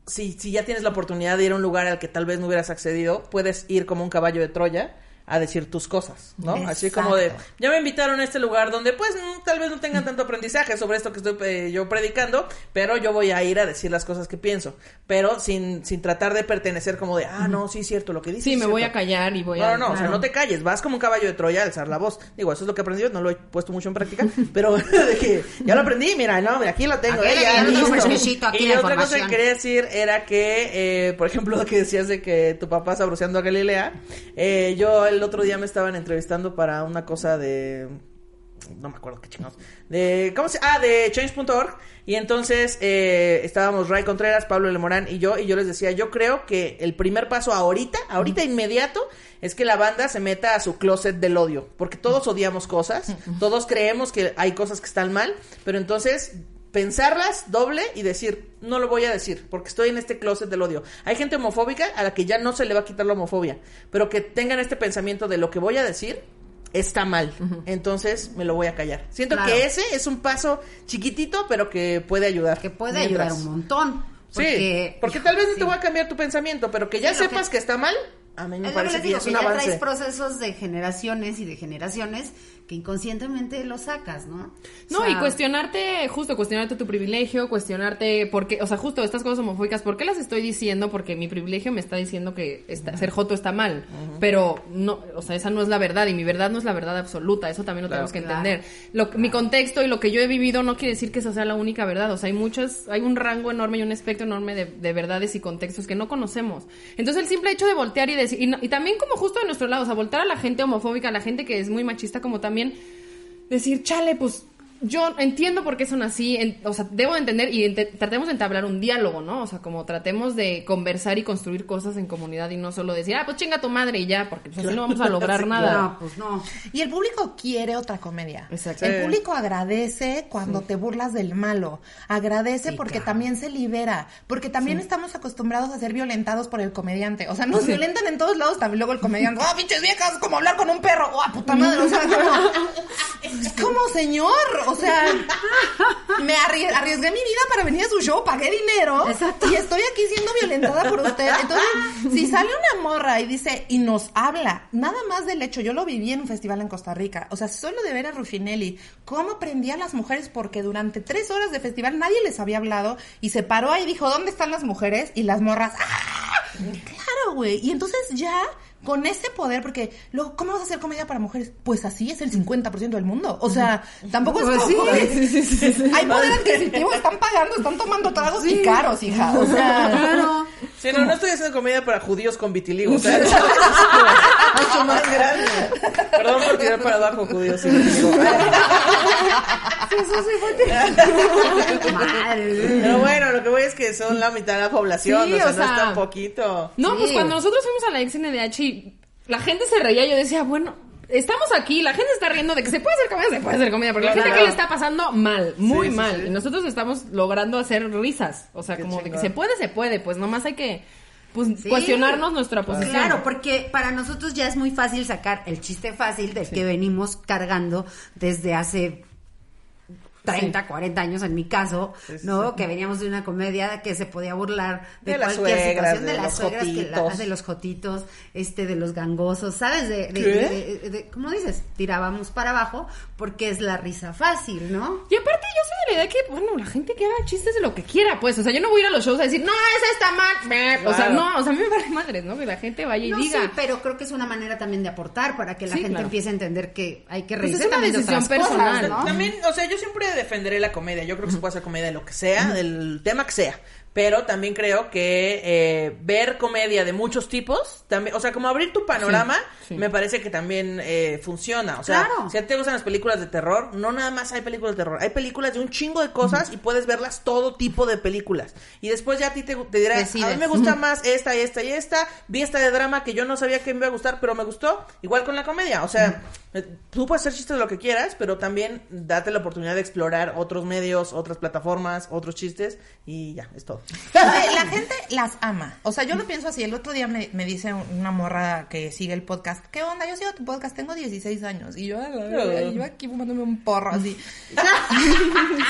si, si ya tienes la oportunidad de ir a un lugar al que tal vez no hubieras accedido, puedes ir como un caballo de Troya a decir tus cosas, ¿no? Así como de, ya me invitaron a este lugar donde pues tal vez no tengan tanto aprendizaje sobre esto que estoy eh, yo predicando, pero yo voy a ir a decir las cosas que pienso, pero sin, sin tratar de pertenecer como de, ah, no, sí es cierto lo que dices. Sí, me voy a cierto". callar y voy No, a... no, no, o sea, no te calles, vas como un caballo de Troya a alzar la voz. Digo, eso es lo que he aprendido, no lo he puesto mucho en práctica, pero de que ya lo aprendí, mira, no, mira, aquí lo tengo. Aquí eh, ya, listo. aquí y la otra cosa que quería decir era que, eh, por ejemplo, lo que decías de que tu papá sabroseando a Galilea, eh, yo el otro día me estaban entrevistando para una cosa de no me acuerdo qué chingados. De, ¿cómo se? Ah, de change.org. Y entonces eh, estábamos Ray Contreras, Pablo Lemorán y yo, y yo les decía, yo creo que el primer paso ahorita, ahorita inmediato, es que la banda se meta a su closet del odio. Porque todos odiamos cosas, todos creemos que hay cosas que están mal, pero entonces pensarlas doble y decir, no lo voy a decir, porque estoy en este closet del odio. Hay gente homofóbica a la que ya no se le va a quitar la homofobia, pero que tengan este pensamiento de lo que voy a decir está mal, entonces me lo voy a callar. Siento Claro. que ese es un paso chiquitito, pero que puede ayudar. Que puede Mientras. ayudar un montón. sí, porque tal vez no te voy a cambiar tu pensamiento, pero que ya sepas que- que... está mal, a mí me Es lo que parece que digo, es que un ya avance. traes procesos de generaciones y de generaciones que inconscientemente lo sacas, ¿no? No, O sea, y cuestionarte, justo cuestionarte tu privilegio, cuestionarte por qué, o sea, justo estas cosas homofóbicas, ¿por qué las estoy diciendo? Porque mi privilegio me está diciendo que está- ser joto está mal, pero no, o sea, esa no es la verdad y mi verdad no es la verdad absoluta, eso también lo Claro. tenemos que entender. Lo, Mi contexto y lo que yo he vivido no quiere decir que esa sea la única verdad, o sea, hay muchas, hay un rango enorme y un espectro enorme de, de verdades y contextos que no conocemos. Entonces el simple hecho de voltear y decir, y, y también como justo de nuestro lado, o sea, voltear a la gente homofóbica, a la gente que es muy machista, como también decir, chale, pues yo entiendo por qué son así, en- o sea, debo de entender y ente- tratemos de entablar un diálogo, ¿no? O sea, como tratemos de conversar y construir cosas en comunidad y no solo decir, ah, pues chinga tu madre y ya, porque pues así no vamos a lograr nada. No, pues no. Y el público quiere otra comedia. Exacto. El público agradece cuando te burlas del malo. Agradece porque también se libera. Porque también estamos acostumbrados a ser violentados por el comediante. O sea, nos violentan en todos lados. También luego el comediante, ¡ah, pinches viejas! Como hablar con un perro. ¡Oh, puta madre! O sea, como, es como, señor. O sea, me arrie- arriesgué mi vida para venir a su show, pagué dinero. Exacto. Y estoy aquí siendo violentada por usted. Entonces, si sale una morra y dice, y nos habla, nada más del hecho, yo lo viví en un festival en Costa Rica, o sea, solo de ver a Ruffinelli, cómo prendía a las mujeres, porque durante tres horas de festival nadie les había hablado, y se paró ahí y dijo, ¿dónde están las mujeres? Y las morras, ¡ah! Claro, güey. Y entonces ya, con ese poder, porque luego, ¿cómo vas a hacer comedia para mujeres? Pues así es el 50% del mundo. O sea, tampoco es Pues como- sí. Hay poder adquisitivo, están pagando, están tomando tragos y caros, hija. O sea, Claro. Sí, no, no estoy haciendo comedia para judíos con vitiligo. O sea, es mucho más grande. Perdón por tirar para abajo judíos sin vitiligo. Madre. Pero bueno, lo que voy es que son la mitad de la población. Sí, o sea, o no sea, es tan poquito. No, Sí. pues cuando nosotros fuimos a la ex NDH y la gente se reía, yo decía, bueno, estamos aquí, la gente está riendo de que se puede hacer comedia, se puede hacer comedia, porque la gente Claro. aquí le está pasando mal, muy Sí, mal. sí. Y nosotros estamos logrando hacer risas. O sea, Qué como de que se puede, se puede, pues nomás hay que pues, Sí. cuestionarnos nuestra posición. Claro, porque para nosotros ya es muy fácil sacar el chiste fácil del que venimos cargando desde hace 30, 40 años en mi caso, ¿no? Que veníamos de una comedia que se podía burlar de, cualquier suegras, situación, de, de las suegras, que la- de los jotitos, este, de los gangosos, ¿sabes? De, de, ¿Qué? de- de- de- ¿cómo dices? Tirábamos para abajo porque es la risa fácil, ¿no? Y aparte yo soy de la idea que, bueno, la gente que haga chistes de lo que quiera, pues. O sea, yo no voy a ir a los shows a decir, no, esa está mal. meh". O sea, no, o sea, a mí me vale madres, ¿no? Que la gente vaya y No, diga. sí, pero creo que es una manera también de aportar para que la Sí, gente claro. empiece a entender que hay que Pues reírse es una también de decisión cosas, personal, ¿no? También, o sea, yo siempre defenderé la comedia. Yo creo que se puede hacer comedia de lo que sea, del tema que sea. Pero también creo que eh, ver comedia de muchos tipos, también, o sea, como abrir tu panorama, Sí, sí. me parece que también eh, funciona. O sea, Claro. si a ti te gustan las películas de terror, no nada más hay películas de terror, hay películas de un chingo de cosas y puedes verlas todo tipo de películas. Y después ya a ti te, te dirá, a mí me gusta más esta, esta y esta, vi esta de drama que yo no sabía que me iba a gustar, pero me gustó, igual con la comedia. O sea, eh, tú puedes hacer chistes de lo que quieras, pero también date la oportunidad de explorar otros medios, otras plataformas, otros chistes y ya, es todo. La gente las ama. O sea, yo lo pienso así. El otro día me, me dice una morra que sigue el podcast. ¿Qué onda? Yo sigo tu podcast. Tengo 16 años. Y yo, y yo aquí fumándome un porro así.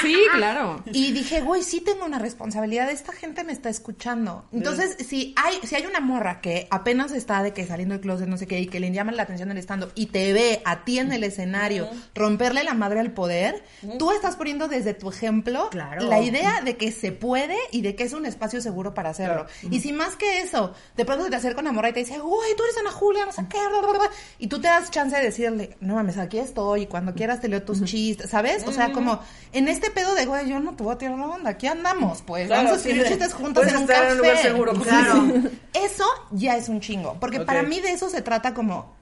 Sí, claro. Y dije, güey, sí tengo una responsabilidad. Esta gente me está escuchando. Entonces, si hay, si hay una morra que apenas está de que saliendo del closet, no sé qué, y que le llama la atención el estando y te ve a ti en el escenario romperle la madre al poder, tú estás poniendo desde tu ejemplo Claro. la idea de que se puede y de que es un espacio seguro para hacerlo. Y si más que eso, de pronto se te acerca una morra y te dice, güey, tú eres Ana Julia, no sé qué, bla, bla, bla", y tú te das chance de decirle, no mames, aquí estoy, y cuando quieras te leo tus chistes, ¿sabes? O sea, como en este pedo de, güey, yo no te voy a tirar la onda, aquí andamos, pues, Claro, vamos a sí, escribir de- chistes juntos en un estar en un lugar café. seguro, Claro. sí. Eso ya es un chingo, porque para mí de eso se trata como...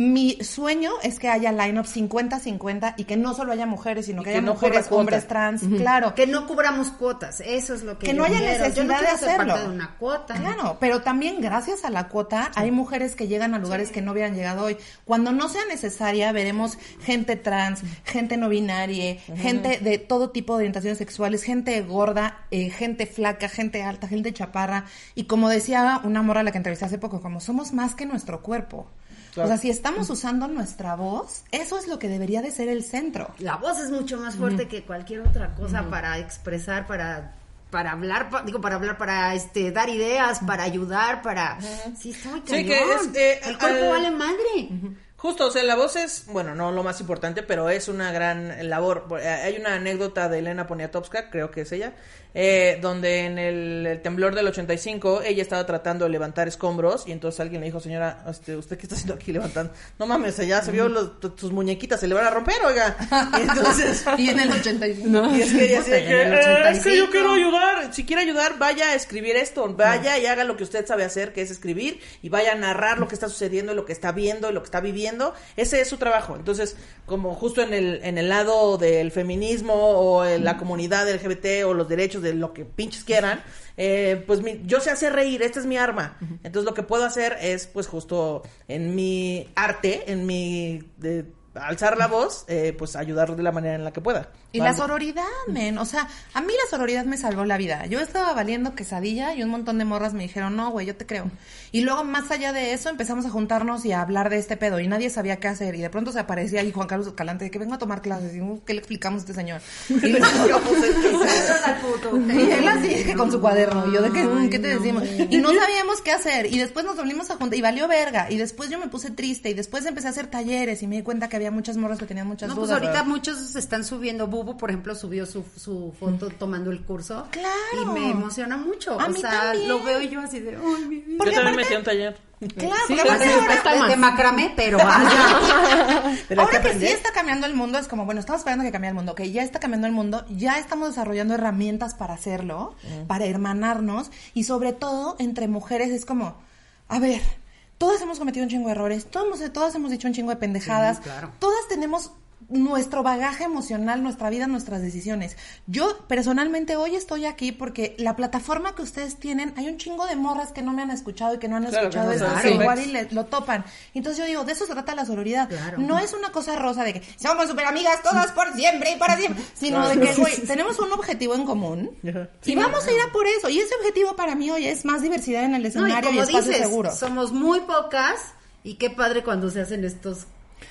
Mi sueño es que haya line-up 50-50 y que no solo haya mujeres, sino Y que, que haya no mujeres, hombres trans, claro. Que no cubramos cuotas, eso es lo que Que yo no haya quiero. Yo necesidad no de ser hacerlo. parte de una cuota. Claro, pero también gracias a la cuota hay mujeres que llegan a lugares que no hubieran llegado hoy. Cuando no sea necesaria, veremos gente trans, gente no binaria, gente de todo tipo de orientaciones sexuales, gente gorda, eh, gente flaca, gente alta, gente chaparra. Y como decía una morra a la que entrevisté hace poco, como somos más que nuestro cuerpo. O sea, si estamos usando nuestra voz, eso es lo que debería de ser el centro. La voz es mucho más fuerte que cualquier otra cosa para expresar, para para hablar, pa- digo, para hablar, para este dar ideas, para ayudar, para sí está muy Sí, cañón. que es, eh, el cuerpo al- vale madre. Justo, o sea, la voz es, bueno, no lo más importante, pero es una gran labor. Eh, Hay una anécdota de Elena Poniatowska, creo que es ella, eh, donde en el, el temblor del 85 ella estaba tratando de levantar escombros y entonces alguien le dijo, señora, este, ¿usted qué está haciendo aquí levantando? No mames, ya se vio los, tu- tus muñequitas, se le van a romper, oiga. Y entonces... Y en el 85. Y es que ella así de que, "Eh, es que yo 85. quiero ayudar. Si quiere ayudar, vaya a escribir esto. Vaya y haga lo que usted sabe hacer, que es escribir. Y vaya a narrar lo que está sucediendo, lo que está viendo lo que está viviendo. Ese es su trabajo. Entonces, como justo en el, en el lado del feminismo o en la comunidad LGBT o los derechos de lo que pinches quieran, eh, pues mi- yo sé hacer reír. Esta es mi arma. Entonces, lo que puedo hacer es, pues justo en mi arte, en mi... de- alzar la voz, eh, pues ayudar de la manera en la que pueda. Y la Vale. sororidad, men. O sea, a mí la sororidad me salvó la vida. Yo estaba valiendo quesadilla y un montón de morras me dijeron, no, güey, yo te creo. Y luego, más allá de eso, empezamos a juntarnos y a hablar de este pedo. Y nadie sabía qué hacer. Y de pronto se aparecía ahí Juan Carlos Escalante, de que vengo a tomar clases. Y, uh, ¿qué le explicamos a este señor? Y, luego- y él así, con su cuaderno. Y yo, de que, mm, ¿qué te decimos? Y no sabíamos qué hacer. Y después nos volvimos a juntar. Y valió verga. Y después yo me puse triste. Y después empecé a hacer talleres. Y me di cuenta que había muchas morras que tenían muchas No, pues dudas. ahorita muchos están subiendo. Bubu, por ejemplo, subió su, su foto tomando el curso. Claro. Y me emociona mucho. A o mí sea, también. lo veo yo así de, ay, mi vida. Porque Yo también aparte- metí a un taller. Claro, Sí, porque aparte ahora- de, macramé, pero vaya. Pero Ahora que sí está cambiando el mundo, es como, bueno, estamos esperando que cambie el mundo, que ya está cambiando el mundo, ya estamos desarrollando herramientas para hacerlo, para hermanarnos, y sobre todo entre mujeres es como, a ver, todas hemos cometido un chingo de errores, todos, todas hemos dicho un chingo de pendejadas, Sí, claro. todas tenemos nuestro bagaje emocional, nuestra vida, nuestras decisiones. Yo personalmente hoy estoy aquí porque la plataforma que ustedes tienen, hay un chingo de morras que no me han escuchado y que no han Claro, escuchado esto, que igual y le- lo topan. Entonces yo digo, de eso se trata la sororidad. Claro. No es una cosa rosa de que somos super amigas todas por siempre y para siempre, sino de que, güey, tenemos un objetivo en común y vamos a ir a por eso. Y ese objetivo para mí hoy es más diversidad en el No, y escenario y, como espacio dices, seguro. somos muy pocas y qué padre cuando se hacen estos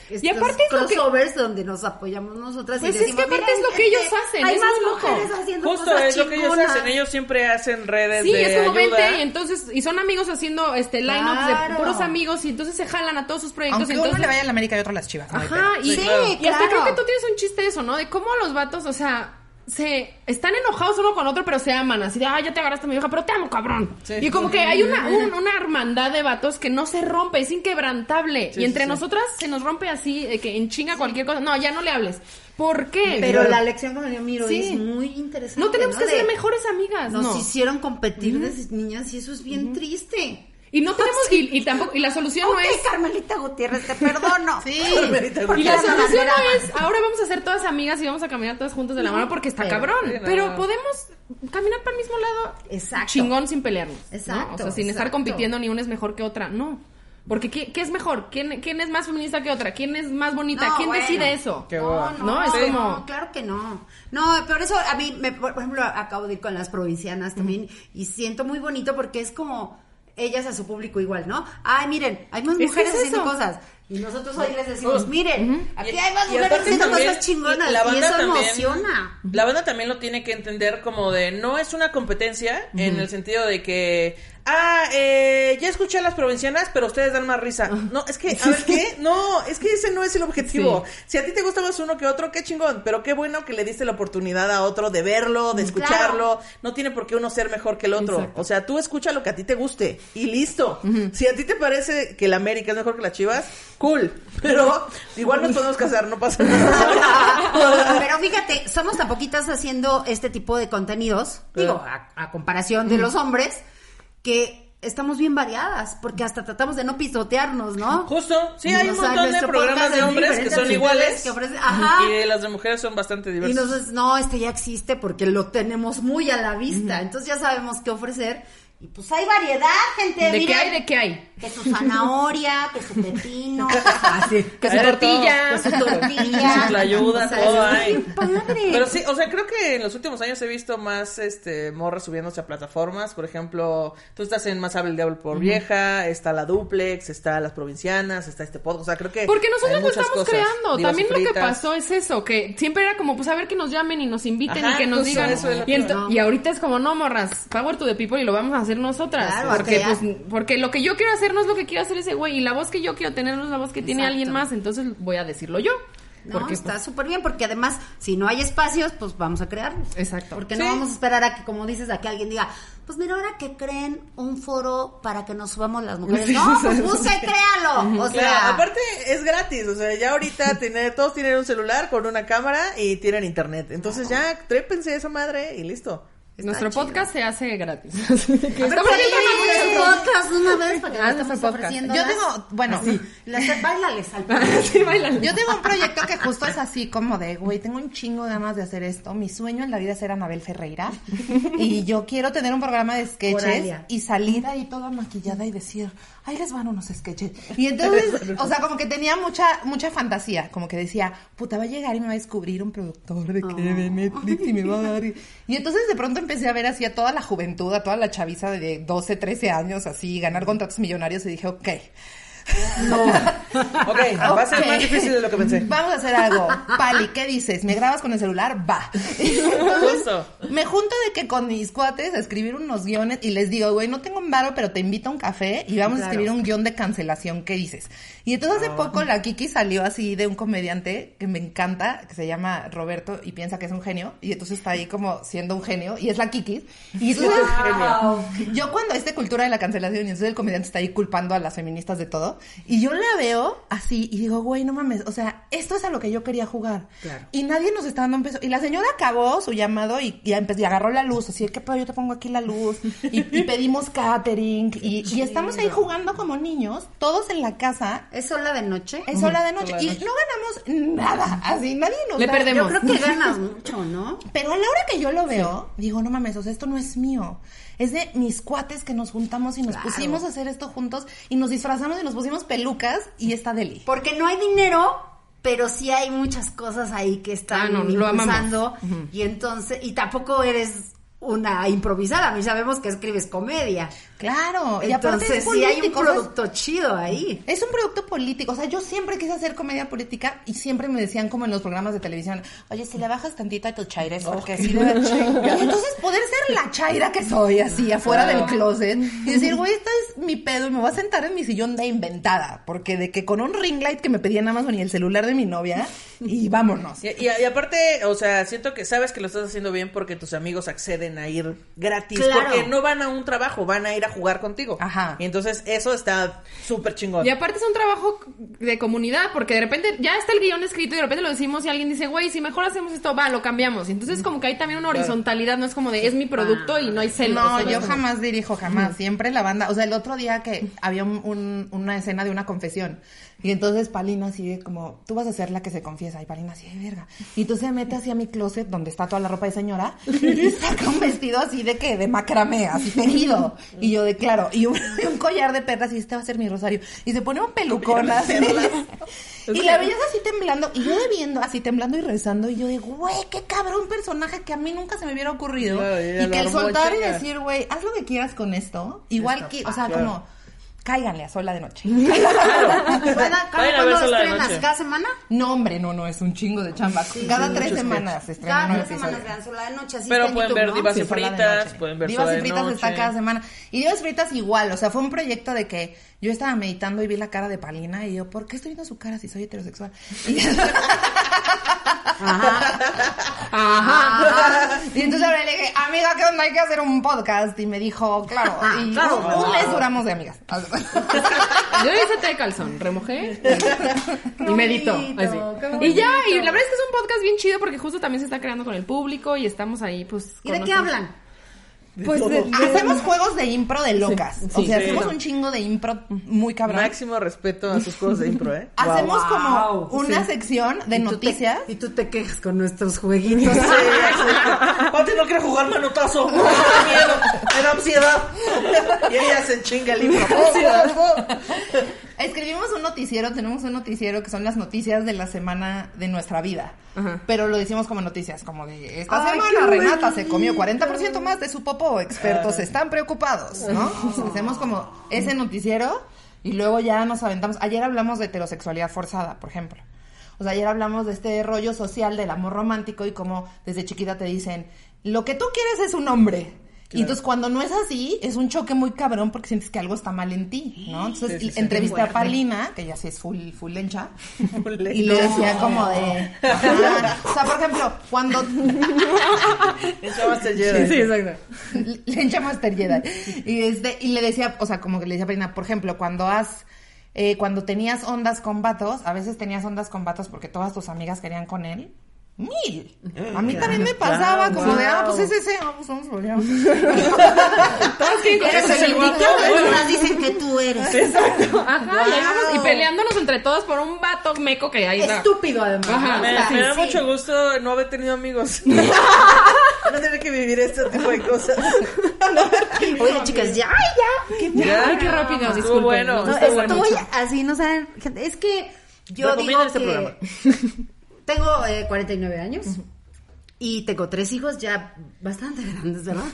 estos aparte es lo que- crossovers donde nos apoyamos nosotras Pues y es decimos, que aparte "Miren, es lo que ellos hacen, Hay es más muy loco". mujeres haciendo Justo cosas es lo que ellos hacen. Ellos siempre hacen redes Sí, de es como ayuda. vente y entonces, y son amigos haciendo este lineups Claro. de puros amigos y entonces se jalan a todos sus proyectos. Aunque entonces, uno le vaya a la América y otro a las chivas. Ajá, y, Sí, y hasta claro. creo que tú tienes un chiste de eso, ¿no? De cómo los vatos, o sea, se están enojados uno con otro, pero se aman. Así de, ay, ya te agarraste a mi hija, pero te amo, cabrón. Sí. Y como que hay una, un- una hermandad de vatos que no se rompe, es inquebrantable. Sí, y entre sí, sí. nosotras se nos rompe así, de que en chinga cualquier cosa. No, ya no le hables. ¿Por qué? Pero la lección que me dio Miro Sí. es muy interesante. no tenemos que De- ser mejores amigas, Nos no. hicieron competir desde niñas y eso es bien triste. Y no tenemos, y, y tampoco, y la solución no es... Carmelita Gutiérrez, te perdono. Sí. Carmelita Porque Y la solución no es, ahora vamos a ser todas amigas y vamos a caminar todas juntas de la mano porque está pero- cabrón. Pero podemos caminar para el mismo lado Exacto. chingón sin pelearnos. ¿no? Exacto, O sea, sin estar compitiendo ni una es mejor que otra. No. Porque ¿qué, qué es mejor? ¿Quién, ¿Quién es más feminista que otra? ¿Quién es más bonita? No, ¿Quién bueno. decide eso? Qué No, no, No, es sí. como- no, claro que no. No, por eso a mí, me- por ejemplo, acabo de ir con las provincianas también y siento muy bonito porque es como ellas a su público igual, ¿no? Ay, miren, hay más mujeres es haciendo cosas. Y nosotros hoy les decimos, miren, aquí hay más Y mujeres haciendo cosas chingonas. la y banda eso también- emociona. La banda también lo tiene que entender como de no es una competencia en el sentido de que ah eh, ya escuché a las provincianas pero ustedes dan más risa. No es que a ver qué no es que ese no es el objetivo. Si a ti te gusta más uno que otro qué chingón pero qué bueno que le diste la oportunidad a otro de verlo de escucharlo. No tiene por qué uno ser mejor que el otro. Exacto. o sea tú escucha lo que a ti te guste y listo. Si a ti te parece que el América es mejor que las Chivas cool. Pero igual nos podemos casar no pasa nada. Pero fíjate, somos tan poquitas haciendo este tipo de contenidos, digo, a, a comparación de los hombres, que estamos bien variadas, porque hasta tratamos de no pisotearnos, ¿no? Justo, sí, hay un O sea, montón de programas de es hombres que son iguales. que ofrecen- ajá. Y las de mujeres son bastante Y diversas. nosotros, no, este ya existe porque lo tenemos muy a la vista, entonces ya sabemos qué ofrecer. Y pues hay variedad, gente. ¿De qué hay? ¿De qué hay? Que su zanahoria, que su pepino, Que su tortilla. que su tortilla. Su ayuda, O sea, todo hay. padre. Pero sí, o sea, creo que en los últimos años he visto más este morras subiéndose a plataformas. Por ejemplo, tú estás en Más Hable el Diablo por Vieja, está la Duplex, está las provincianas, está este podcast. O sea, creo que. Porque nosotros lo estamos cosas. creando. Divas También lo que pasó es eso, que siempre era como, pues a ver que nos llamen y nos inviten Ajá, y que nos digan. eso y, no. y ahorita es como, no, morras, power to the people y lo vamos a hacer nosotras. Claro, porque, pues, porque lo que yo quiero hacer no es lo que quiere hacer ese güey y la voz que yo quiero tener no es la voz que tiene alguien más, entonces voy a decirlo yo. No, porque, está pues, súper bien, porque además, si no hay espacios, pues vamos a crearlos. Exacto. Porque Sí. no vamos a esperar a que, como dices, a que alguien diga, pues mira, ahora que creen un foro para que nos subamos las mujeres. No, pues busca y créalo. O sea, Claro, aparte es gratis, o sea, ya ahorita tiene- todos tienen un celular con una cámara y tienen internet. Entonces ya trépense esa madre y listo. Nuestro chido. podcast se hace gratis. Así que estamos el una podcast una vez para que Ah, podcast. ofreciendo. Yo tengo, bueno, Las, bailales al Sí, bailan. Yo tengo un proyecto que justo es así como de, güey, tengo un chingo de ganas de hacer esto. Mi sueño en la vida es ser Anabel Ferreira. Y yo quiero tener un programa de sketches Oralia. y salir ahí toda maquillada y decir, ahí les van unos sketches. Y entonces, o sea, como que tenía mucha, mucha fantasía. Como que decía, puta, va a llegar y me va a descubrir un productor de que de Netflix y me va a dar. Y, y entonces de pronto empecé a ver así a toda la juventud, a toda la chaviza de 12, 13 años, así, ganar contratos millonarios y dije, ok. Ok, va a ser más difícil de lo que pensé. Vamos a hacer algo. Pali, ¿qué dices? ¿Me grabas con el celular? Va. Justo. Me junto de que con mis cuates a escribir unos guiones y les digo, güey, no tengo un varo, pero te invito a un café y vamos a escribir un guion de cancelación. ¿Qué dices? Y entonces hace poco la Kiki salió así de un comediante que me encanta, que se llama Roberto y piensa que es un genio. Y entonces está ahí como siendo un genio y es la Kiki. Y entonces, yo cuando este cultura de la cancelación y entonces el comediante está ahí culpando a las feministas de todo y yo la veo así y digo, güey, no mames, o sea, esto es a lo que yo quería jugar. Y nadie nos está dando un peso. Y la señora acabó su llamado y ya empezó y agarró la luz, así, ¿qué pedo? Yo te pongo aquí la luz. Y, y pedimos catering y, y estamos ahí jugando como niños, todos en la casa. ¿Es sola de noche? Es hora de noche. Y no ganamos nada. Así, nadie nos Le da- perdemos. Yo creo que ganas mucho, ¿no? pero a la hora que yo lo veo, digo, no mames, o sea, esto no es mío. Es de mis cuates que nos juntamos y nos Claro. pusimos a hacer esto juntos y nos disfrazamos y nos pusimos pelucas y está deli. Porque no hay dinero, pero sí hay muchas cosas ahí que están Ah, no, lo amamos. Y entonces, y tampoco eres una improvisada. A mí sabemos que escribes comedia. Claro, y aparte Entonces es sí hay un producto chido ahí. Es un producto político, o sea, yo siempre quise hacer comedia política y siempre me decían como en los programas de televisión, oye, si le bajas tantito a tu chaires, porque sí debe... Y entonces poder ser la chaira que soy, así, afuera del closet, y decir, güey, esto es mi pedo y me voy a sentar en mi sillón de inventada, porque de que con un ring light que me pedía en Amazon y el celular de mi novia, y vámonos. Y, y- y aparte, o sea, siento que sabes que lo estás haciendo bien porque tus amigos acceden a ir gratis. Claro. Porque no van a un trabajo, van a ir a jugar contigo. Ajá. Y entonces eso está súper chingón. Y aparte es un trabajo de comunidad, porque de repente ya está el guion escrito y de repente lo decimos y alguien dice, güey, si mejor hacemos esto, va, lo cambiamos. Y entonces como que hay también una horizontalidad, no es como de, es mi producto y no hay celos. No, o sea, yo jamás dirijo, jamás. Siempre la banda. O sea, el otro día que había un- un- una escena de una confesión. Y entonces Palina así de como, tú vas a ser la que se confiesa. Y Palina así de verga. Y entonces se mete hacia mi closet donde está toda la ropa de señora. Y saca un vestido así de que, de macramé, así tejido. Y yo de claro. Y un, y un collar de perlas. Y este va a ser mi rosario. Y se pone un pelucón así. Y la veías así temblando, y yo de viendo, así temblando y rezando, y yo de, güey, qué cabrón personaje que a mí nunca se me hubiera ocurrido. Y que el soltar y decir, güey, haz lo que quieras con esto. Igual que, o sea, como, cáiganle a sola de noche. ¿Cada, Vayan a ver ¿Cuándo estrenas? Noche. ¿Cada semana? no, hombre, no, no, es un chingo de chamba. Cada tres semanas se estrena Cada tres semanas vean Sola de Noche. Así Pero está pueden YouTube, ver ¿no? Divas y Sí, Sola de Fritas, Noche. pueden ver Divas y Fritas está cada semana. Y Divas y Fritas igual, o sea, fue un proyecto de que yo estaba meditando y vi la cara de Palina y yo, ¿por qué estoy viendo su cara si soy heterosexual? Y, Ajá. y entonces ahora le dije, amiga, ¿qué onda? Hay que hacer un podcast. Y me dijo, claro. Y claro. un, un mes duramos de amigas. Yo hice té de calzón, remojé y medito. así. Y ya, y la verdad es que es un podcast bien chido porque justo también se está creando con el público y estamos ahí, pues. ¿Y de qué nuestros- Pues de- de- Hacemos juegos de impro de locas. o sí, sea, sí. hacemos un chingo de impro muy cabrón. Máximo respeto a sus juegos de impro, ¿eh? Hacemos como Wow. una sección de Y tú te- noticias. y tú te quejas con nuestros jueguitos. Pati no quiere jugar manotazo. Me miedo. Me da ansiedad. Y ella se chinga el libro. Escribimos un noticiero, tenemos un noticiero que son las noticias de la semana de nuestra vida. Ajá. Pero lo decimos como noticias, como de esta Ay, semana Renata se comió 40% más de su popó, expertos están preocupados, ¿no? O sea, hacemos como ese noticiero y luego ya nos aventamos. Ayer hablamos de heterosexualidad forzada, por ejemplo. O sea, ayer hablamos de este rollo social del amor romántico y como desde chiquita te dicen, lo que tú quieres es un hombre. Y entonces cuando no es así, es un choque muy cabrón porque sientes que algo está mal en ti, ¿no? Entonces Sí, sí, sí. entrevisté a. Palina, que ya sí es full, full lencha, lencha. y le decía como de... O sea, por ejemplo, cuando... Eso va a ser Jedi. Sí, exacto. Lencha Master Jedi. Y, este, y le decía, o sea, como que le decía a Palina, por ejemplo, cuando has... eh, cuando tenías ondas con vatos, a veces tenías ondas con vatos porque todas tus amigas querían con él. Mil. A mí también me pasaba Claro, como de, ah, pues es ese, ah, pues vamos a volver. Todos Eres cogerse el guito. algunas dicen que tú eres. Ajá, y peleándonos entre todos por un vato meco que ahí está. Estúpido, además. Ajá. Me, da sí. mucho gusto no haber tenido amigos. no tener que vivir este tipo de cosas. Oye, chicas, ya, ya. Ya. Ay, qué rápido, disculpen. bueno. No, No, bueno. estoy así, no saben. gente, Es que yo digo este que programa. tengo eh, 49 años y tengo tres hijos ya bastante grandes, ¿verdad?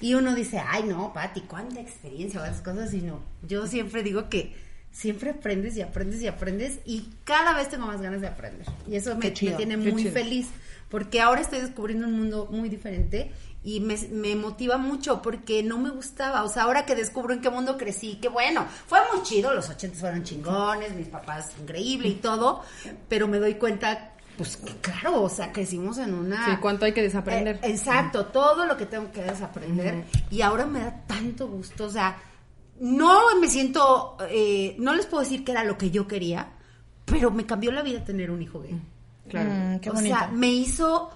Y uno dice, ay, no, Pati, cuánta experiencia o esas cosas. Y no, yo siempre digo que siempre aprendes y aprendes y aprendes y cada vez tengo más ganas de aprender. Y eso me, Qué chido, me tiene muy chido. feliz porque ahora estoy descubriendo un mundo muy diferente y me, me motiva mucho porque no me gustaba. O sea, ahora que descubro en qué mundo crecí, qué bueno, fue muy chido, los ochentas fueron chingones, mis papás increíble y todo, pero me doy cuenta, pues que claro, o sea, crecimos en una... Sí, cuánto hay que desaprender. Eh, exacto, todo lo que tengo que desaprender. Y ahora me da tanto gusto, o sea, no me siento, eh, no les puedo decir que era lo que yo quería, pero me cambió la vida tener un hijo gay. Claro. Mm, qué o bonito. sea, me hizo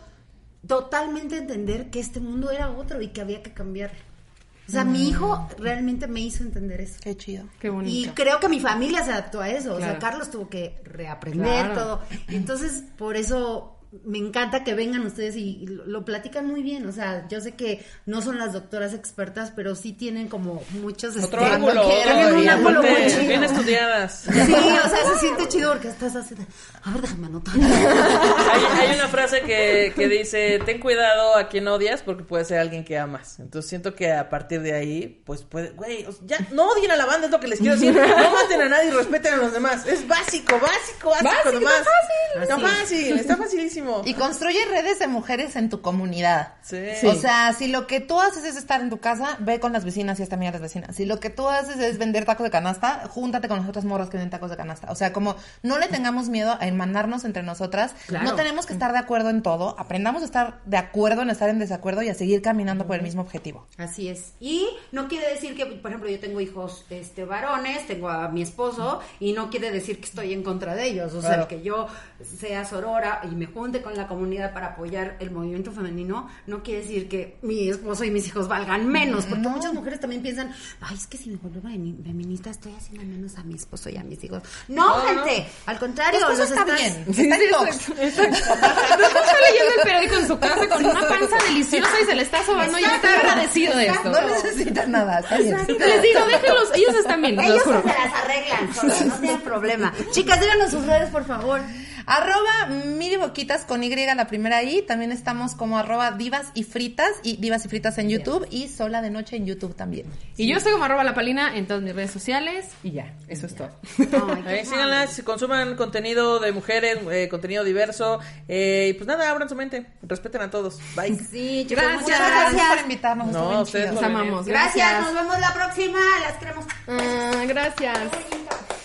totalmente entender que este mundo era otro y que había que cambiarlo. O sea, mi hijo realmente me hizo entender eso. Qué chido. Qué bonito. Y creo que mi familia se adaptó a eso. O sea. Carlos tuvo que reaprender Claro. todo. Y entonces, por eso me encanta que vengan ustedes y, y lo, lo platican muy bien. O sea, yo sé que no son las doctoras expertas, pero sí tienen como muchos Otro este, ángulo, tienen un ángulo muy aparte, chido. bien estudiadas. Sí, o sea, se siente chido porque estás así de, a ver, déjame anotar. Hay, hay una frase que, que dice, ten cuidado a quien odias porque puede ser alguien que amas. Entonces siento que a partir de ahí, pues puede, güey, o sea, ya no odien a la banda, es lo que les quiero decir. No maten a nadie y respeten a los demás. Es básico, básico, básico, Básico, nomás. está Está fácil, está facilísimo. Y construye redes de mujeres en tu comunidad. Sí. O sea, si lo que tú haces es estar en tu casa, ve con las vecinas y esta amiga de las vecinas. Si lo que tú haces es vender tacos de canasta, júntate con las otras morras que venden tacos de canasta. O sea, como no le tengamos miedo a mandarnos entre nosotras. Claro. No tenemos que estar de acuerdo en todo. Aprendamos a estar de acuerdo en estar en desacuerdo y a seguir caminando por el mismo objetivo. Así es. Y no quiere decir que, por ejemplo, yo tengo hijos este varones, tengo a mi esposo, y no quiere decir que estoy en contra de ellos. O sea, Claro. el que yo sea sorora y me junte con la comunidad para apoyar el movimiento femenino, no quiere decir que mi esposo y mis hijos valgan menos, porque muchas mujeres también piensan, ay, es que si me vuelvo femi- feminista estoy haciendo menos a mi esposo y a mis hijos. No, gente, al contrario, los está estás- bien. Está leyendo el periódico en su casa con una panza deliciosa y se le está sobando y está agradecido de esto. No necesita nada. Está bien. Les digo, déjenlos, ellos están bien, los Ellos se las arreglan solos, no tienen problema. Chicas, díganos sus redes, por favor. Arroba Miri Boquitas con Y la primera I. También estamos como arroba divas y fritas y divas y fritas en YouTube y sola de noche en YouTube también. Y yo estoy como arroba la palina en todas mis redes sociales y ya, eso es todo. Ahí síganlas, consuman contenido de mujeres, eh, contenido diverso. eh, y pues nada, abran su mente. Respeten a todos. Bye. Sí, chicas, Gracias. muchas Gracias por invitarnos. No, estuvo bien ustedes chido. Los amamos. Gracias, nos vemos la próxima. Las queremos. Ah, gracias.